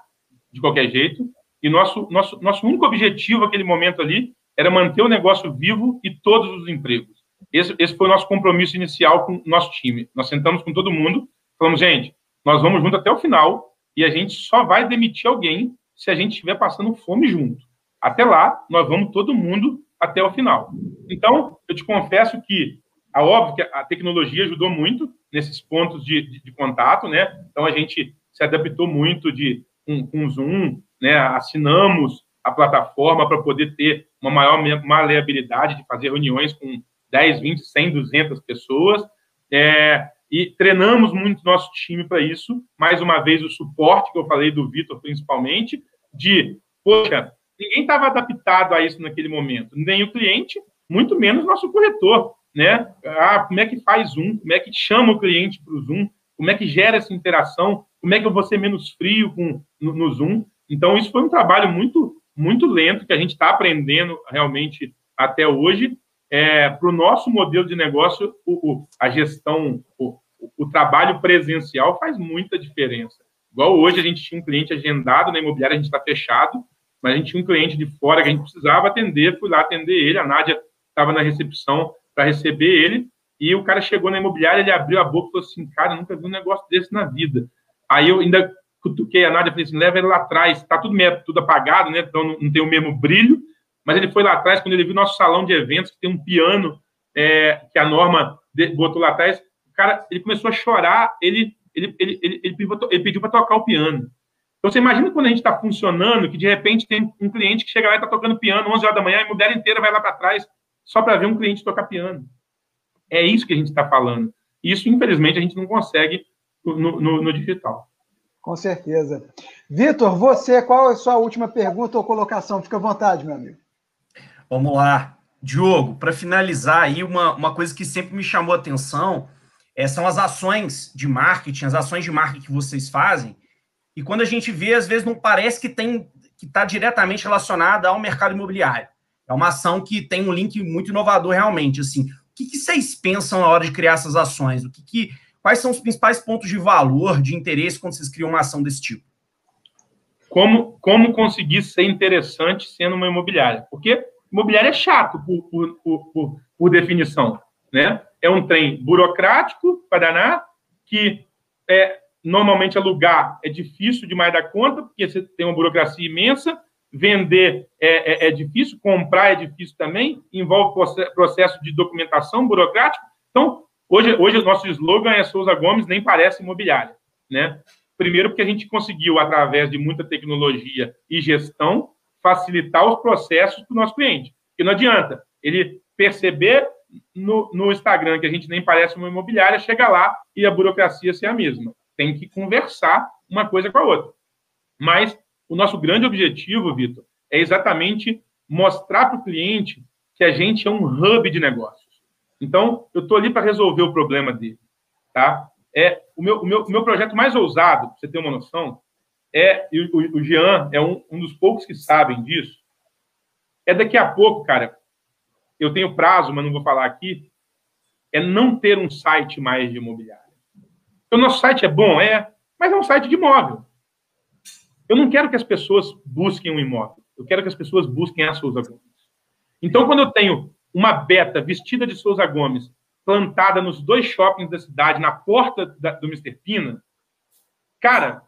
de qualquer jeito. E nosso, nosso, nosso único objetivo naquele momento ali era manter o negócio vivo e todos os empregos. Esse, esse foi o nosso compromisso inicial com o nosso time. Nós sentamos com todo mundo, falamos, gente, nós vamos junto até o final e a gente só vai demitir alguém se a gente estiver passando fome junto. Até lá, nós vamos todo mundo até o final. Então, eu te confesso que, é óbvio que a tecnologia ajudou muito, nesses pontos de, de, de, contato, né? Então a gente se adaptou muito de com, com Zoom, né? Assinamos a plataforma para poder ter uma maior maleabilidade de fazer reuniões com 10, 20, 100, 200 pessoas. É, e treinamos muito nosso time para isso. Mais uma vez, o suporte que eu falei do Vitor, principalmente, de, poxa, ninguém estava adaptado a isso naquele momento, nem o cliente, muito menos nosso corretor né? Ah, como é que faz Zoom? Como é que chama o cliente para o Zoom? Como é que gera essa interação? Como é que eu vou ser menos frio com, no, no Zoom? Então, isso foi um trabalho muito, muito lento que a gente está aprendendo realmente até hoje. É, para o nosso modelo de negócio, o, o a gestão, o, o, trabalho presencial faz muita diferença. Igual hoje, a gente tinha um cliente agendado na imobiliária, a gente está fechado, mas a gente tinha um cliente de fora que a gente precisava atender, fui lá atender ele, a Nádia estava na recepção, para receber ele. E o cara chegou na imobiliária, ele abriu a boca e falou assim: Cara, nunca vi um negócio desse na vida. Aí eu ainda cutuquei a Nádia e falei assim: leva ele lá atrás, tá tudo, tudo apagado, né? Então não, tem o mesmo brilho. Mas ele foi lá atrás, quando ele viu nosso salão de eventos, que tem um piano é, que a Norma botou lá atrás, o cara ele começou a chorar, ele, ele, ele, ele, ele pediu para tocar o piano. Então, você imagina quando a gente está funcionando, que de repente tem um cliente que chega lá e está tocando piano 11 horas da manhã, a imobiliária inteira vai lá para trás só para ver um cliente tocar piano. É isso que a gente está falando. Isso, infelizmente, a gente não consegue no, no, no digital. Com certeza. Vitor, você, qual é a sua última pergunta ou colocação? Fica à vontade, meu amigo. Vamos lá. Diogo, para finalizar aí, uma, uma coisa que sempre me chamou a atenção é, são as ações de marketing, as ações de marketing que vocês fazem. E quando a gente vê, às vezes não parece que tem que está diretamente relacionada ao mercado imobiliário. É uma ação que tem um link muito inovador realmente. Assim, o que, que vocês pensam na hora de criar essas ações? O que, que quais são os principais pontos de valor, de interesse quando vocês criam uma ação desse tipo? Como, como conseguir ser interessante sendo uma imobiliária? Porque imobiliária é chato por, por, por, por definição, né? É um trem burocrático para que é, normalmente alugar é difícil demais da conta, porque você tem uma burocracia imensa, vender é, é, é, difícil, comprar é difícil também, envolve processo de documentação burocrático. Então, hoje, hoje o nosso slogan é Souza Gomes nem parece imobiliária, né? Primeiro porque a gente conseguiu, através de muita tecnologia e gestão, facilitar os processos para o nosso cliente. Porque não adianta ele perceber no, no Instagram que a gente nem parece uma imobiliária, chega lá e a burocracia ser a mesma. Tem que conversar uma coisa com a outra. Mas o nosso grande objetivo, Vitor, é exatamente mostrar para o cliente que a gente é um hub de negócios. Então, eu estou ali para resolver o problema dele. Tá? É, o, meu, o, meu, o meu projeto mais ousado, para você ter uma noção, é, e o, o Jean é um, um dos poucos que sabem disso, é daqui a pouco, cara, eu tenho prazo, mas não vou falar aqui, é não ter um site mais de imobiliário. O nosso site é bom, é, mas é um site de imóvel. Eu não quero que as pessoas busquem um imóvel. Eu quero que as pessoas busquem a Souza Gomes. Então, quando eu tenho uma beta vestida de Souza Gomes plantada nos dois shoppings da cidade, na porta da, do Mr. Pina, cara,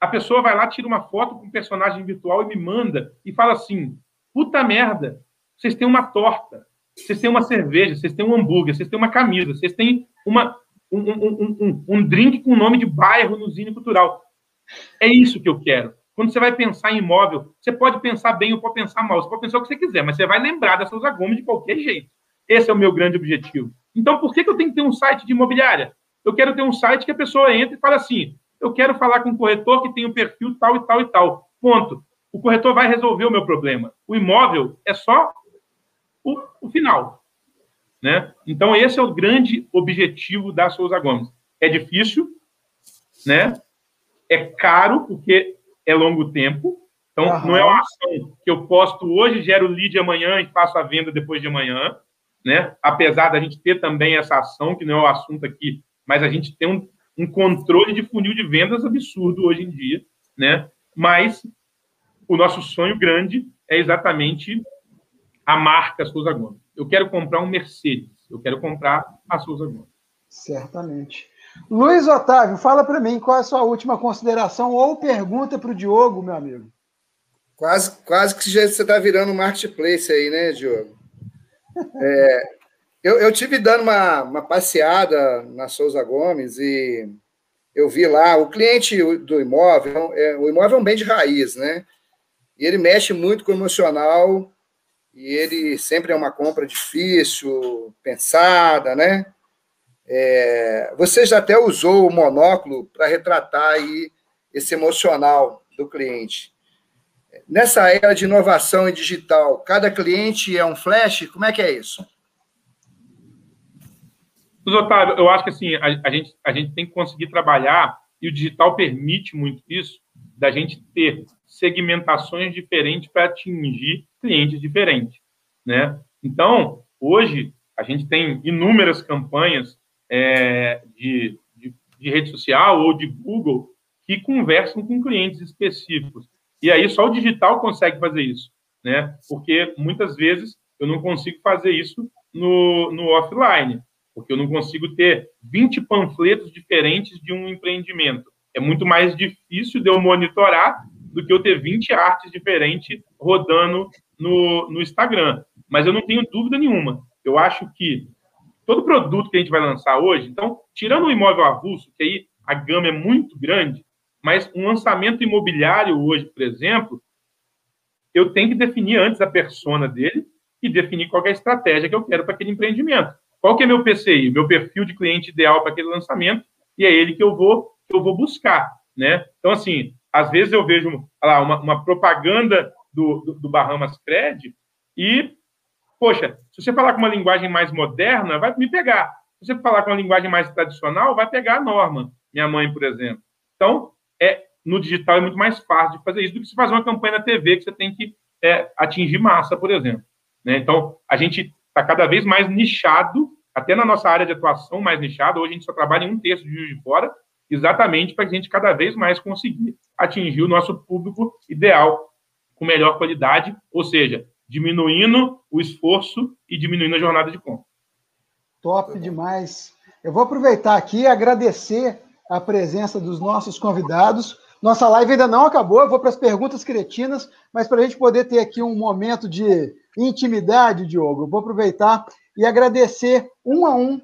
a pessoa vai lá, tira uma foto com um personagem virtual e me manda e fala assim: puta merda, vocês têm uma torta, vocês têm uma cerveja, vocês têm um hambúrguer, vocês têm uma camisa, vocês têm uma, um, um, um, um drink com nome de bairro no Zine Cultural. É isso que eu quero. Quando você vai pensar em imóvel, você pode pensar bem ou pode pensar mal, você pode pensar o que você quiser, mas você vai lembrar da Souza Gomes de qualquer jeito. Esse é o meu grande objetivo. Então, por que, eu tenho que ter um site de imobiliária? Eu quero ter um site que a pessoa entra e fala assim: eu quero falar com um corretor que tem um perfil tal e tal e tal. Ponto. O corretor vai resolver o meu problema. O imóvel é só o, o final. Né? Então, esse é o grande objetivo da Souza Gomes. É difícil, né? É caro, porque é longo tempo. Então, não é uma ação que eu posto hoje, gero lead amanhã e faço a venda depois de amanhã né? Apesar da gente ter também essa ação, que não é o assunto aqui, mas a gente tem um, um controle de funil de vendas absurdo hoje em dia, né? Mas o nosso sonho grande é exatamente a marca Souza Gomes. Eu quero comprar um Mercedes, eu quero comprar a Souza Gomes. Certamente. Luiz Otávio, fala para mim qual é a sua última consideração ou pergunta para o Diogo, meu amigo. Quase, quase que você está virando um marketplace aí, né, Diogo? É, eu, eu tive dando uma, uma passeada na Souza Gomes e eu vi lá o cliente do imóvel, é, o imóvel é um bem de raiz, né? E ele mexe muito com o emocional e ele sempre é uma compra difícil, pensada, né? É, você já até usou o monóculo para retratar aí esse emocional do cliente. Nessa era de inovação e digital, cada cliente é um flash? Como é que é isso? Otávio, eu acho que assim, a, a, gente, a gente tem que conseguir trabalhar, e o digital permite muito isso, da gente ter segmentações diferentes para atingir clientes diferentes. Né? Então, hoje, a gente tem inúmeras campanhas é, de, de, de rede social ou de Google que conversam com clientes específicos. E aí só o digital consegue fazer isso, né? Porque muitas vezes eu não consigo fazer isso no, no offline, porque eu não consigo ter 20 panfletos diferentes de um empreendimento. É muito mais difícil de eu monitorar do que eu ter 20 artes diferentes rodando no, no Instagram. Mas eu não tenho dúvida nenhuma. Eu acho que todo produto que a gente vai lançar hoje, então, tirando o imóvel avulso, que aí a gama é muito grande, mas um lançamento imobiliário hoje, por exemplo, eu tenho que definir antes a persona dele e definir qual é a estratégia que eu quero para aquele empreendimento. Qual que é meu PCI, meu perfil de cliente ideal para aquele lançamento, e é ele que eu vou que eu vou buscar, né? Então assim, às vezes eu vejo lá, uma, uma propaganda do, do, do Bahamas Cred e, poxa, se você falar com uma linguagem mais moderna, vai me pegar. Se você falar com uma linguagem mais tradicional, vai pegar a norma, minha mãe, por exemplo. Então, é, no digital é muito mais fácil de fazer isso do que se fazer uma campanha na TV que você tem que é, atingir massa, por exemplo. Né? Então, a gente está cada vez mais nichado, até na nossa área de atuação mais nichado. Hoje a gente só trabalha em um terço de de Fora, exatamente para a gente cada vez mais conseguir atingir o nosso público ideal com melhor qualidade, ou seja, diminuindo o esforço e diminuindo a jornada de compra. Top demais. Eu vou aproveitar aqui e agradecer a presença dos nossos convidados. Nossa live ainda não acabou, eu vou para as perguntas cretinas, mas para a gente poder ter aqui um momento de intimidade, Diogo, eu vou aproveitar e agradecer um a um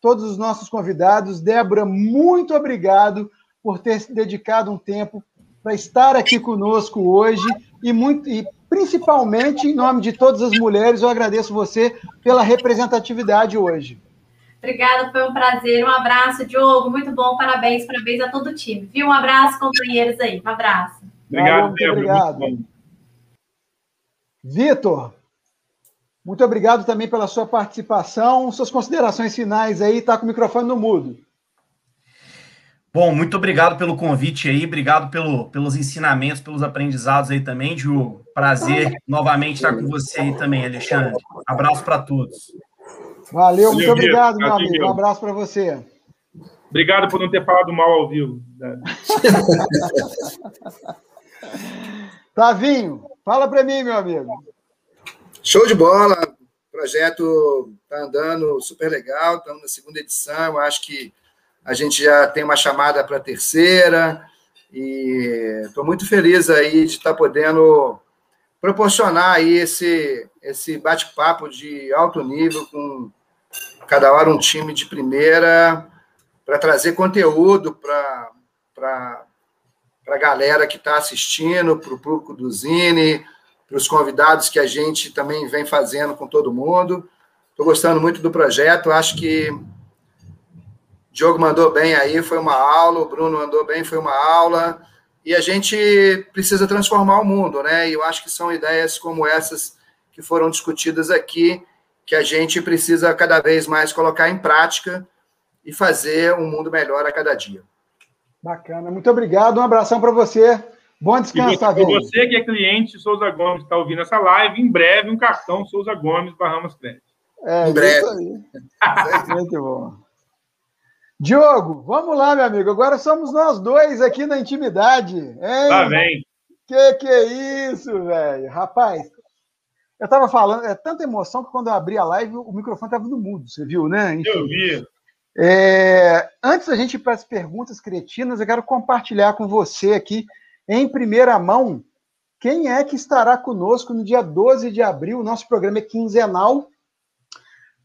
todos os nossos convidados. Débora, muito obrigado por ter se dedicado um tempo para estar aqui conosco hoje e, muito, e principalmente em nome de todas as mulheres, eu agradeço você pela representatividade hoje. Obrigada, foi um prazer. Um abraço, Diogo. Muito bom, parabéns, parabéns a todo o time. Viu? Um abraço, companheiros aí. Um abraço. Obrigado, Valeu, obrigado. Vitor, muito obrigado também pela sua participação. Suas considerações finais aí, está com o microfone no mudo. Bom, muito obrigado pelo convite aí, obrigado pelo, pelos ensinamentos, pelos aprendizados aí também, Diogo. Prazer novamente estar com você aí também, Alexandre. Abraço para todos. Valeu, muito obrigado, meu amigo. Um abraço para você. Obrigado por não ter falado mal ao vivo. Tavinho, fala para mim, meu amigo. Show de bola. O projeto está andando super legal. Estamos na segunda edição. Eu acho que a gente já tem uma chamada para a terceira. E estou muito feliz aí de estar tá podendo proporcionar aí esse, esse bate-papo de alto nível com cada hora um time de primeira para trazer conteúdo para a galera que está assistindo, para o público do Zine, para os convidados que a gente também vem fazendo com todo mundo. Estou gostando muito do projeto, acho que Diogo mandou bem aí, foi uma aula, o Bruno mandou bem, foi uma aula, e a gente precisa transformar o mundo, né? E eu acho que são ideias como essas que foram discutidas aqui, que a gente precisa cada vez mais colocar em prática e fazer um mundo melhor a cada dia. Bacana, muito obrigado, um abração para você. Bom descanso, Para você que é cliente Souza Gomes, está ouvindo essa live, em breve um cartão Souza Gomes Bahamas Crédito. É, em breve. muito bom. Diogo, vamos lá, meu amigo. Agora somos nós dois aqui na intimidade. Hein? Tá bem. Que que é isso, velho? Rapaz, eu estava falando, é tanta emoção que quando eu abri a live, o microfone estava no mudo, você viu, né? Enfim. Eu vi. É, antes da gente ir para as perguntas cretinas, eu quero compartilhar com você aqui, em primeira mão, quem é que estará conosco no dia 12 de abril. Nosso programa é quinzenal.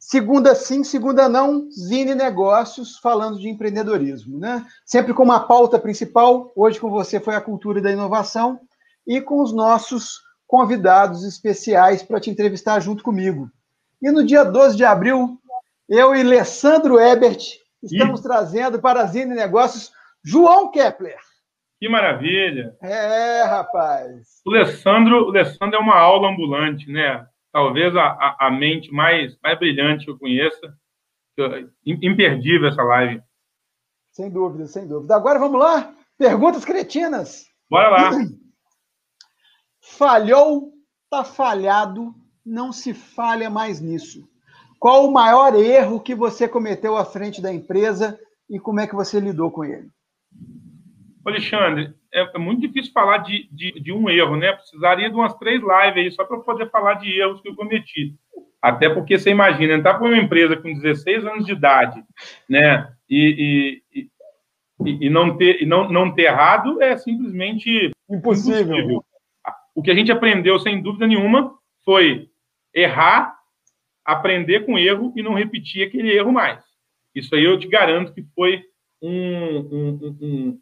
Segunda sim, segunda não, Zine Negócios, falando de empreendedorismo. Né? Sempre com uma pauta principal. Hoje com você foi a cultura da inovação e com os nossos convidados especiais para te entrevistar junto comigo. E no dia 12 de abril, eu e Alessandro Ebert estamos trazendo para a Zine Negócios João Kepler. Que maravilha! É, rapaz. O Alessandro, o Alessandro é uma aula ambulante, né? Talvez a, a, mente mais, mais brilhante que eu conheça. Imperdível essa live. Sem dúvida, sem dúvida. Agora vamos lá? Perguntas cretinas. Bora lá. Falhou, tá falhado, não se falha mais nisso. Qual o maior erro que você cometeu à frente da empresa e como é que você lidou com ele? Alexandre, é, é muito difícil falar de, de, de, um erro, né? Precisaria de umas três lives aí só para poder falar de erros que eu cometi. Até porque você imagina, entrar para uma empresa com 16 anos de idade, né? E, e, e, e não, ter, e não, não ter errado é simplesmente impossível. impossível. O que a gente aprendeu, sem dúvida nenhuma, foi errar aprender com erro e não repetir aquele erro mais. Isso aí eu te garanto que foi um, um, um,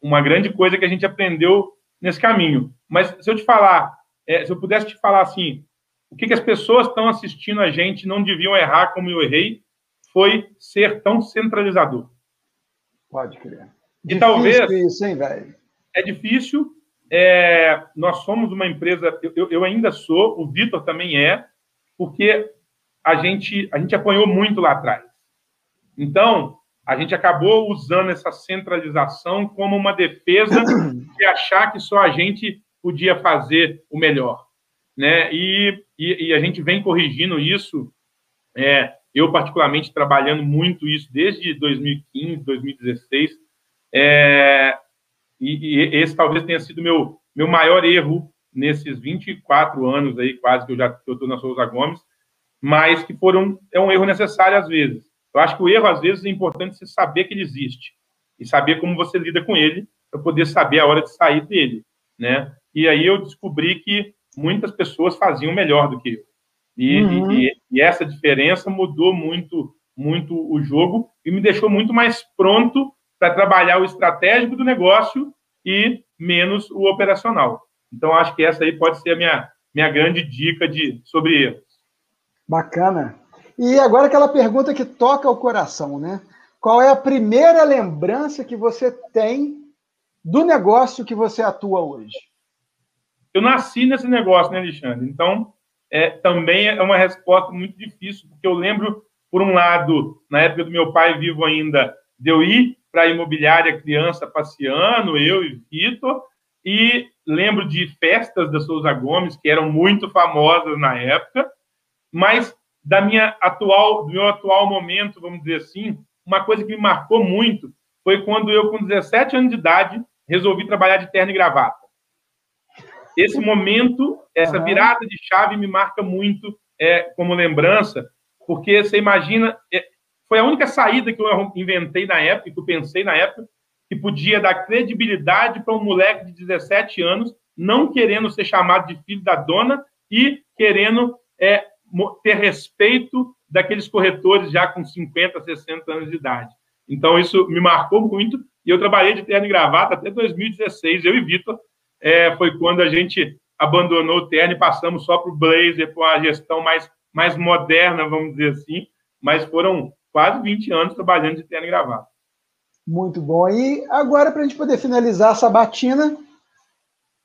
uma grande coisa que a gente aprendeu nesse caminho. Mas se eu te falar, é, se eu pudesse te falar assim, o que, que as pessoas estão assistindo a gente não deviam errar como eu errei, foi ser tão centralizador. Pode crer. E difícil talvez. Isso, hein, velho? É difícil. É, nós somos uma empresa, eu, eu ainda sou, o Vitor também é, porque a gente, a gente apanhou muito lá atrás. Então, a gente acabou usando essa centralização como uma defesa de achar que só a gente podia fazer o melhor. Né? E, e, e a gente vem corrigindo isso, é, eu particularmente trabalhando muito isso desde 2015, 2016, é, e, e, esse talvez tenha sido meu meu maior erro nesses 24 anos aí quase que eu já estou na Souza Gomes, mas que foram é um erro necessário às vezes. Eu acho que o erro às vezes é importante você saber que ele existe e saber como você lida com ele para poder saber a hora de sair dele, né? E aí eu descobri que muitas pessoas faziam melhor do que eu. E, uhum. e, e essa diferença mudou muito muito o jogo e me deixou muito mais pronto para trabalhar o estratégico do negócio e menos o operacional. Então, acho que essa aí pode ser a minha, minha grande dica de, sobre erros. Bacana. E agora aquela pergunta que toca o coração, né? Qual é a primeira lembrança que você tem do negócio que você atua hoje? Eu nasci nesse negócio, né, Alexandre? Então, é, também é uma resposta muito difícil, porque eu lembro, por um lado, na época do meu pai vivo ainda, de eu ir para a imobiliária criança passeando, eu e Vitor, e lembro de festas da Souza Gomes, que eram muito famosas na época, mas da minha atual, do meu atual momento, vamos dizer assim, uma coisa que me marcou muito foi quando eu, com 17 anos de idade, resolvi trabalhar de terno e gravata. Esse momento, essa virada de chave me marca muito é, como lembrança, porque você imagina, é, foi a única saída que eu inventei na época, que eu pensei na época, que podia dar credibilidade para um moleque de 17 anos, não querendo ser chamado de filho da dona e querendo é, ter respeito daqueles corretores já com 50, 60 anos de idade. Então, isso me marcou muito. E eu trabalhei de terno e gravata até 2016, eu e Vitor. É, foi quando a gente abandonou o terno e passamos só para o blazer, para a gestão mais, mais moderna, vamos dizer assim. Mas foram quase 20 anos trabalhando de terno e gravata. Muito bom. E agora, para a gente poder finalizar essa batina,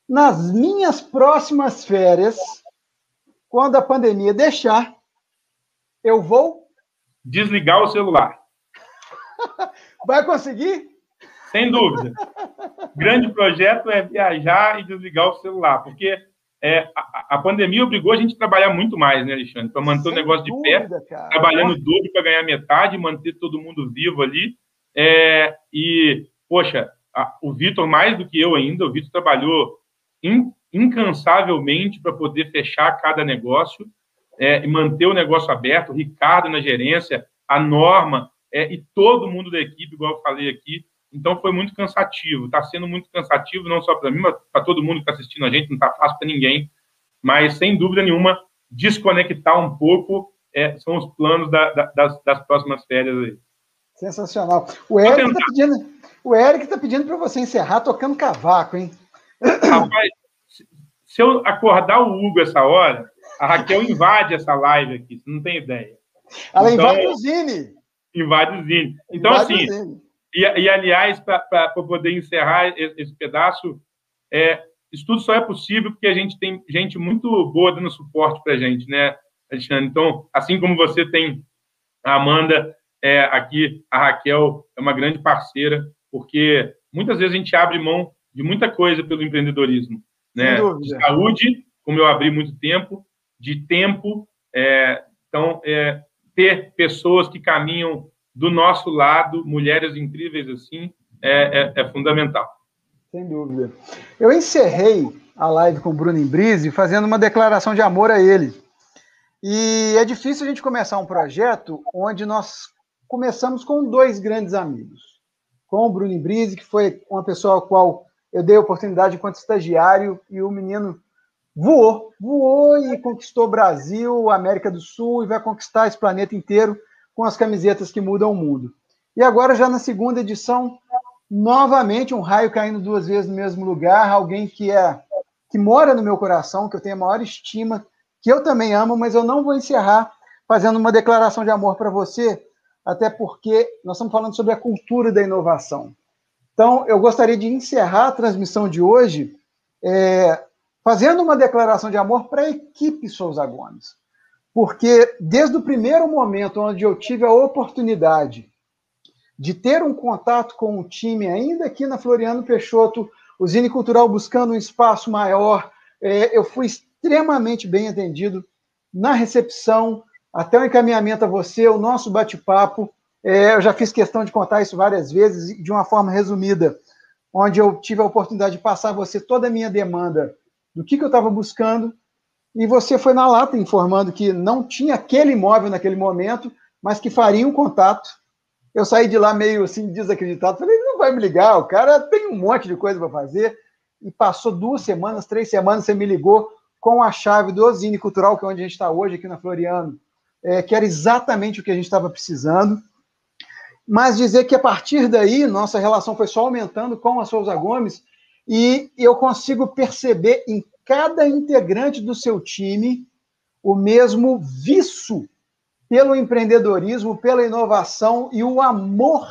nas minhas próximas férias, quando a pandemia deixar, eu vou desligar o celular. Vai conseguir? Sem dúvida. Grande projeto é viajar e desligar o celular, porque é, a, a, pandemia obrigou a gente a trabalhar muito mais, né, Alexandre? Para manter Sem o negócio dúvida, de pé, cara. trabalhando duro para ganhar metade, manter todo mundo vivo ali. É, e, poxa, a, o Vitor, mais do que eu ainda, o Vitor trabalhou in, incansavelmente para poder fechar cada negócio é, e manter o negócio aberto. O Ricardo na gerência, a Norma é, e todo mundo da equipe, igual eu falei aqui. Então foi muito cansativo. Está sendo muito cansativo, não só para mim, mas para todo mundo que está assistindo a gente. Não está fácil para ninguém. Mas, sem dúvida nenhuma, desconectar um pouco é, são os planos da, da, das, das próximas férias aí. Sensacional. O Eric está pedindo, o Eric tá pedindo para você encerrar tocando cavaco, hein? Rapaz, se eu acordar o Hugo essa hora, a Raquel invade essa live aqui, você não tem ideia. Ela então, invade o Zine. Invade o Zine. Então, invade assim, e, e, aliás, para poder encerrar esse pedaço, é, isso tudo só é possível porque a gente tem gente muito boa dando suporte para a gente, né, Alexandre? Então, assim como você tem a Amanda, é, aqui a Raquel é uma grande parceira, porque muitas vezes a gente abre mão de muita coisa pelo empreendedorismo, né? De saúde, como eu abri muito tempo, de tempo, é, então é, ter pessoas que caminham do nosso lado, mulheres incríveis assim, é, é, é fundamental. Sem dúvida. Eu encerrei a live com o Bruno Imbrise fazendo uma declaração de amor a ele. E é difícil a gente começar um projeto onde nós começamos com dois grandes amigos. Com o Bruno Brise, que foi uma pessoa ao qual eu dei a oportunidade enquanto estagiário, e o menino voou, voou e conquistou o Brasil, América do Sul, e vai conquistar esse planeta inteiro com as camisetas que mudam o mundo. E agora, já na segunda edição, novamente um raio caindo duas vezes no mesmo lugar, alguém que é que mora no meu coração, que eu tenho a maior estima, que eu também amo, mas eu não vou encerrar fazendo uma declaração de amor para você, até porque nós estamos falando sobre a cultura da inovação. Então, eu gostaria de encerrar a transmissão de hoje é, fazendo uma declaração de amor para a equipe Souza Gomes. Porque desde o primeiro momento onde eu tive a oportunidade de ter um contato com o time, ainda aqui na Floriano Peixoto, o Cultural buscando um espaço maior, é, eu fui extremamente bem atendido na recepção, até o encaminhamento a você, o nosso bate-papo. É, eu já fiz questão de contar isso várias vezes, de uma forma resumida, onde eu tive a oportunidade de passar a você toda a minha demanda do que, que eu estava buscando, e você foi na lata informando que não tinha aquele imóvel naquele momento, mas que faria um contato. Eu saí de lá meio assim, desacreditado. Falei, não vai me ligar, o cara tem um monte de coisa para fazer. E passou duas semanas, três semanas, você me ligou com a chave do Zine Cultural, que é onde a gente está hoje, aqui na Floriano é, que era exatamente o que a gente estava precisando. Mas dizer que a partir daí, nossa relação foi só aumentando com a Souza Gomes, e eu consigo perceber em cada integrante do seu time o mesmo vício pelo empreendedorismo, pela inovação e o amor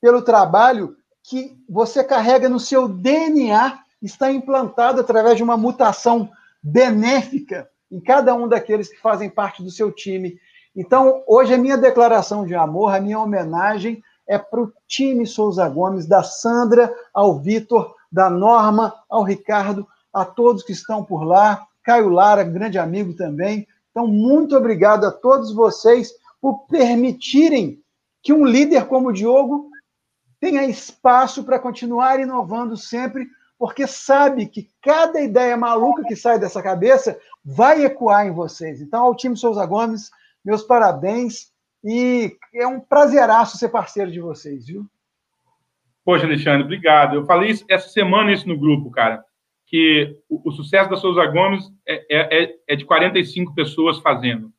pelo trabalho que você carrega no seu DNA, está implantado através de uma mutação benéfica em cada um daqueles que fazem parte do seu time. Então, hoje, a minha declaração de amor, a minha homenagem é para o time Souza Gomes, da Sandra ao Vitor, da Norma ao Ricardo, a todos que estão por lá, Caio Lara, grande amigo também. Então, muito obrigado a todos vocês por permitirem que um líder como o Diogo tenha espaço para continuar inovando sempre, porque sabe que cada ideia maluca que sai dessa cabeça vai ecoar em vocês. Então, ao time Souza Gomes, meus parabéns e é um prazeraço ser parceiro de vocês, viu? Poxa, Alexandre, obrigado. Eu falei isso, essa semana isso no grupo, cara, que o, o sucesso da Souza Gomes é, é, é, é de 45 pessoas fazendo.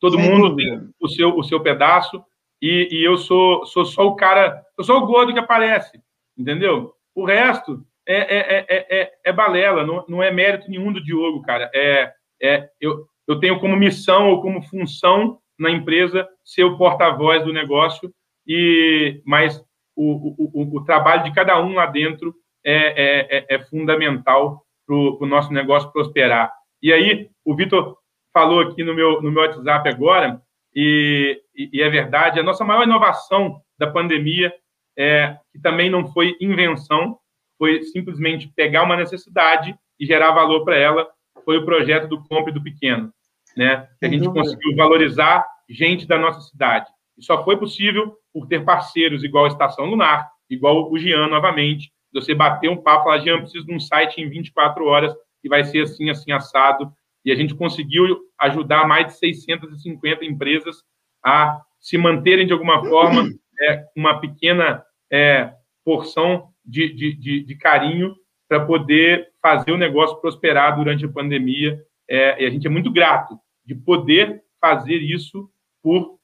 Todo Sem mundo dúvida. tem o seu, o seu pedaço e, e, eu sou, sou só o cara, eu sou o gordo que aparece, entendeu? O resto é, é, é, é, balela, não, não é mérito nenhum do Diogo, cara. É, é, eu, eu tenho como missão ou como função na empresa ser o porta-voz do negócio, e mas o, o, o, trabalho de cada um lá dentro é, é, é fundamental para o nosso negócio prosperar. E aí, o Vitor falou aqui no meu, no meu WhatsApp agora, e, e, é verdade, a nossa maior inovação da pandemia, é, que também não foi invenção, foi simplesmente pegar uma necessidade e gerar valor para ela, foi o projeto do Compre do Pequeno, né? Que a gente conseguiu valorizar gente da nossa cidade. E só foi possível por ter parceiros igual a Estação Lunar, igual o Jean novamente, você bater um papo, falar, Jean, preciso de um site em 24 horas que vai ser assim, assim, assado, e a gente conseguiu ajudar mais de 650 empresas a se manterem de alguma forma é, uma pequena é, porção de, de, de, de carinho para poder fazer o negócio prosperar durante a pandemia. É, e a gente é muito grato de poder fazer isso por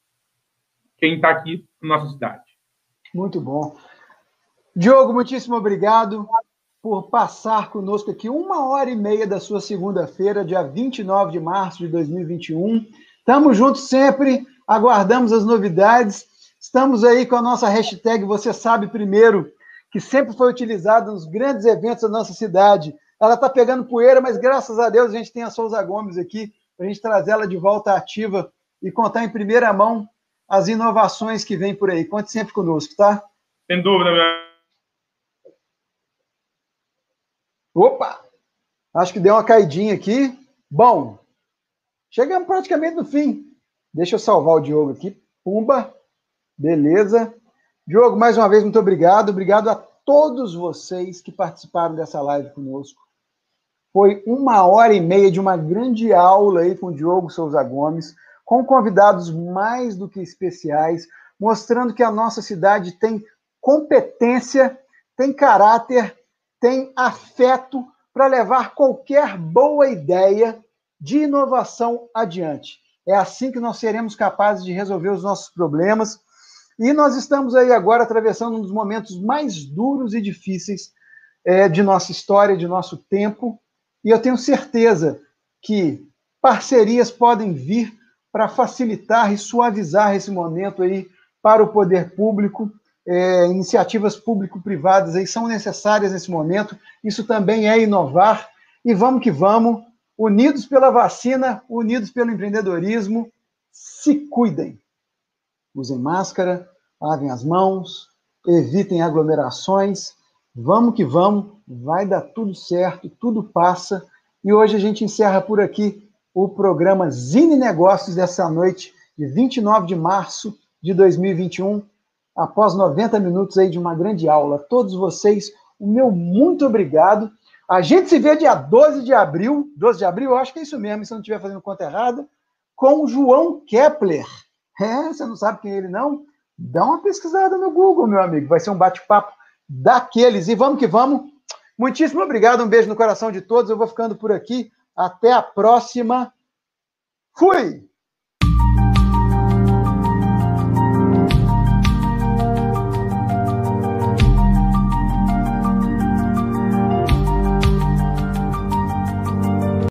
quem está aqui na nossa cidade. Muito bom. Diogo, muitíssimo obrigado por passar conosco aqui uma hora e meia da sua segunda-feira, dia 29 de março de 2021. Estamos juntos sempre, aguardamos as novidades. Estamos aí com a nossa hashtag Você Sabe Primeiro, que sempre foi utilizada nos grandes eventos da nossa cidade. Ela está pegando poeira, mas graças a Deus a gente tem a Souza Gomes aqui para a gente trazer ela de volta ativa e contar em primeira mão as inovações que vêm por aí. Conte sempre conosco, tá? Sem dúvida, meu Opa! Acho que deu uma caidinha aqui. Bom, chegamos praticamente no fim. Deixa eu salvar o Diogo aqui. Pumba. Beleza. Diogo, mais uma vez, muito obrigado. Obrigado a todos vocês que participaram dessa live conosco. Foi uma hora e meia de uma grande aula aí com o Diogo Souza Gomes, com convidados mais do que especiais, mostrando que a nossa cidade tem competência, tem caráter tem afeto para levar qualquer boa ideia de inovação adiante. É assim que nós seremos capazes de resolver os nossos problemas. E nós estamos aí agora atravessando um dos momentos mais duros e difíceis é, de nossa história, de nosso tempo. E eu tenho certeza que parcerias podem vir para facilitar e suavizar esse momento aí para o poder público é, iniciativas público-privadas aí são necessárias nesse momento. Isso também é inovar. E vamos que vamos, unidos pela vacina, unidos pelo empreendedorismo, se cuidem. Usem máscara, lavem as mãos, evitem aglomerações. Vamos que vamos, vai dar tudo certo, tudo passa. E hoje a gente encerra por aqui o programa Zine Negócios dessa noite, de 29 de março de 2021 após 90 minutos aí de uma grande aula. Todos vocês, o meu muito obrigado. A gente se vê dia 12 de abril, 12 de abril, eu acho que é isso mesmo, se eu não estiver fazendo conta errada, com o João Kepler. É, você não sabe quem é ele não? Dá uma pesquisada no Google, meu amigo. Vai ser um bate-papo daqueles. E vamos que vamos. Muitíssimo obrigado, um beijo no coração de todos. Eu vou ficando por aqui. Até a próxima. Fui!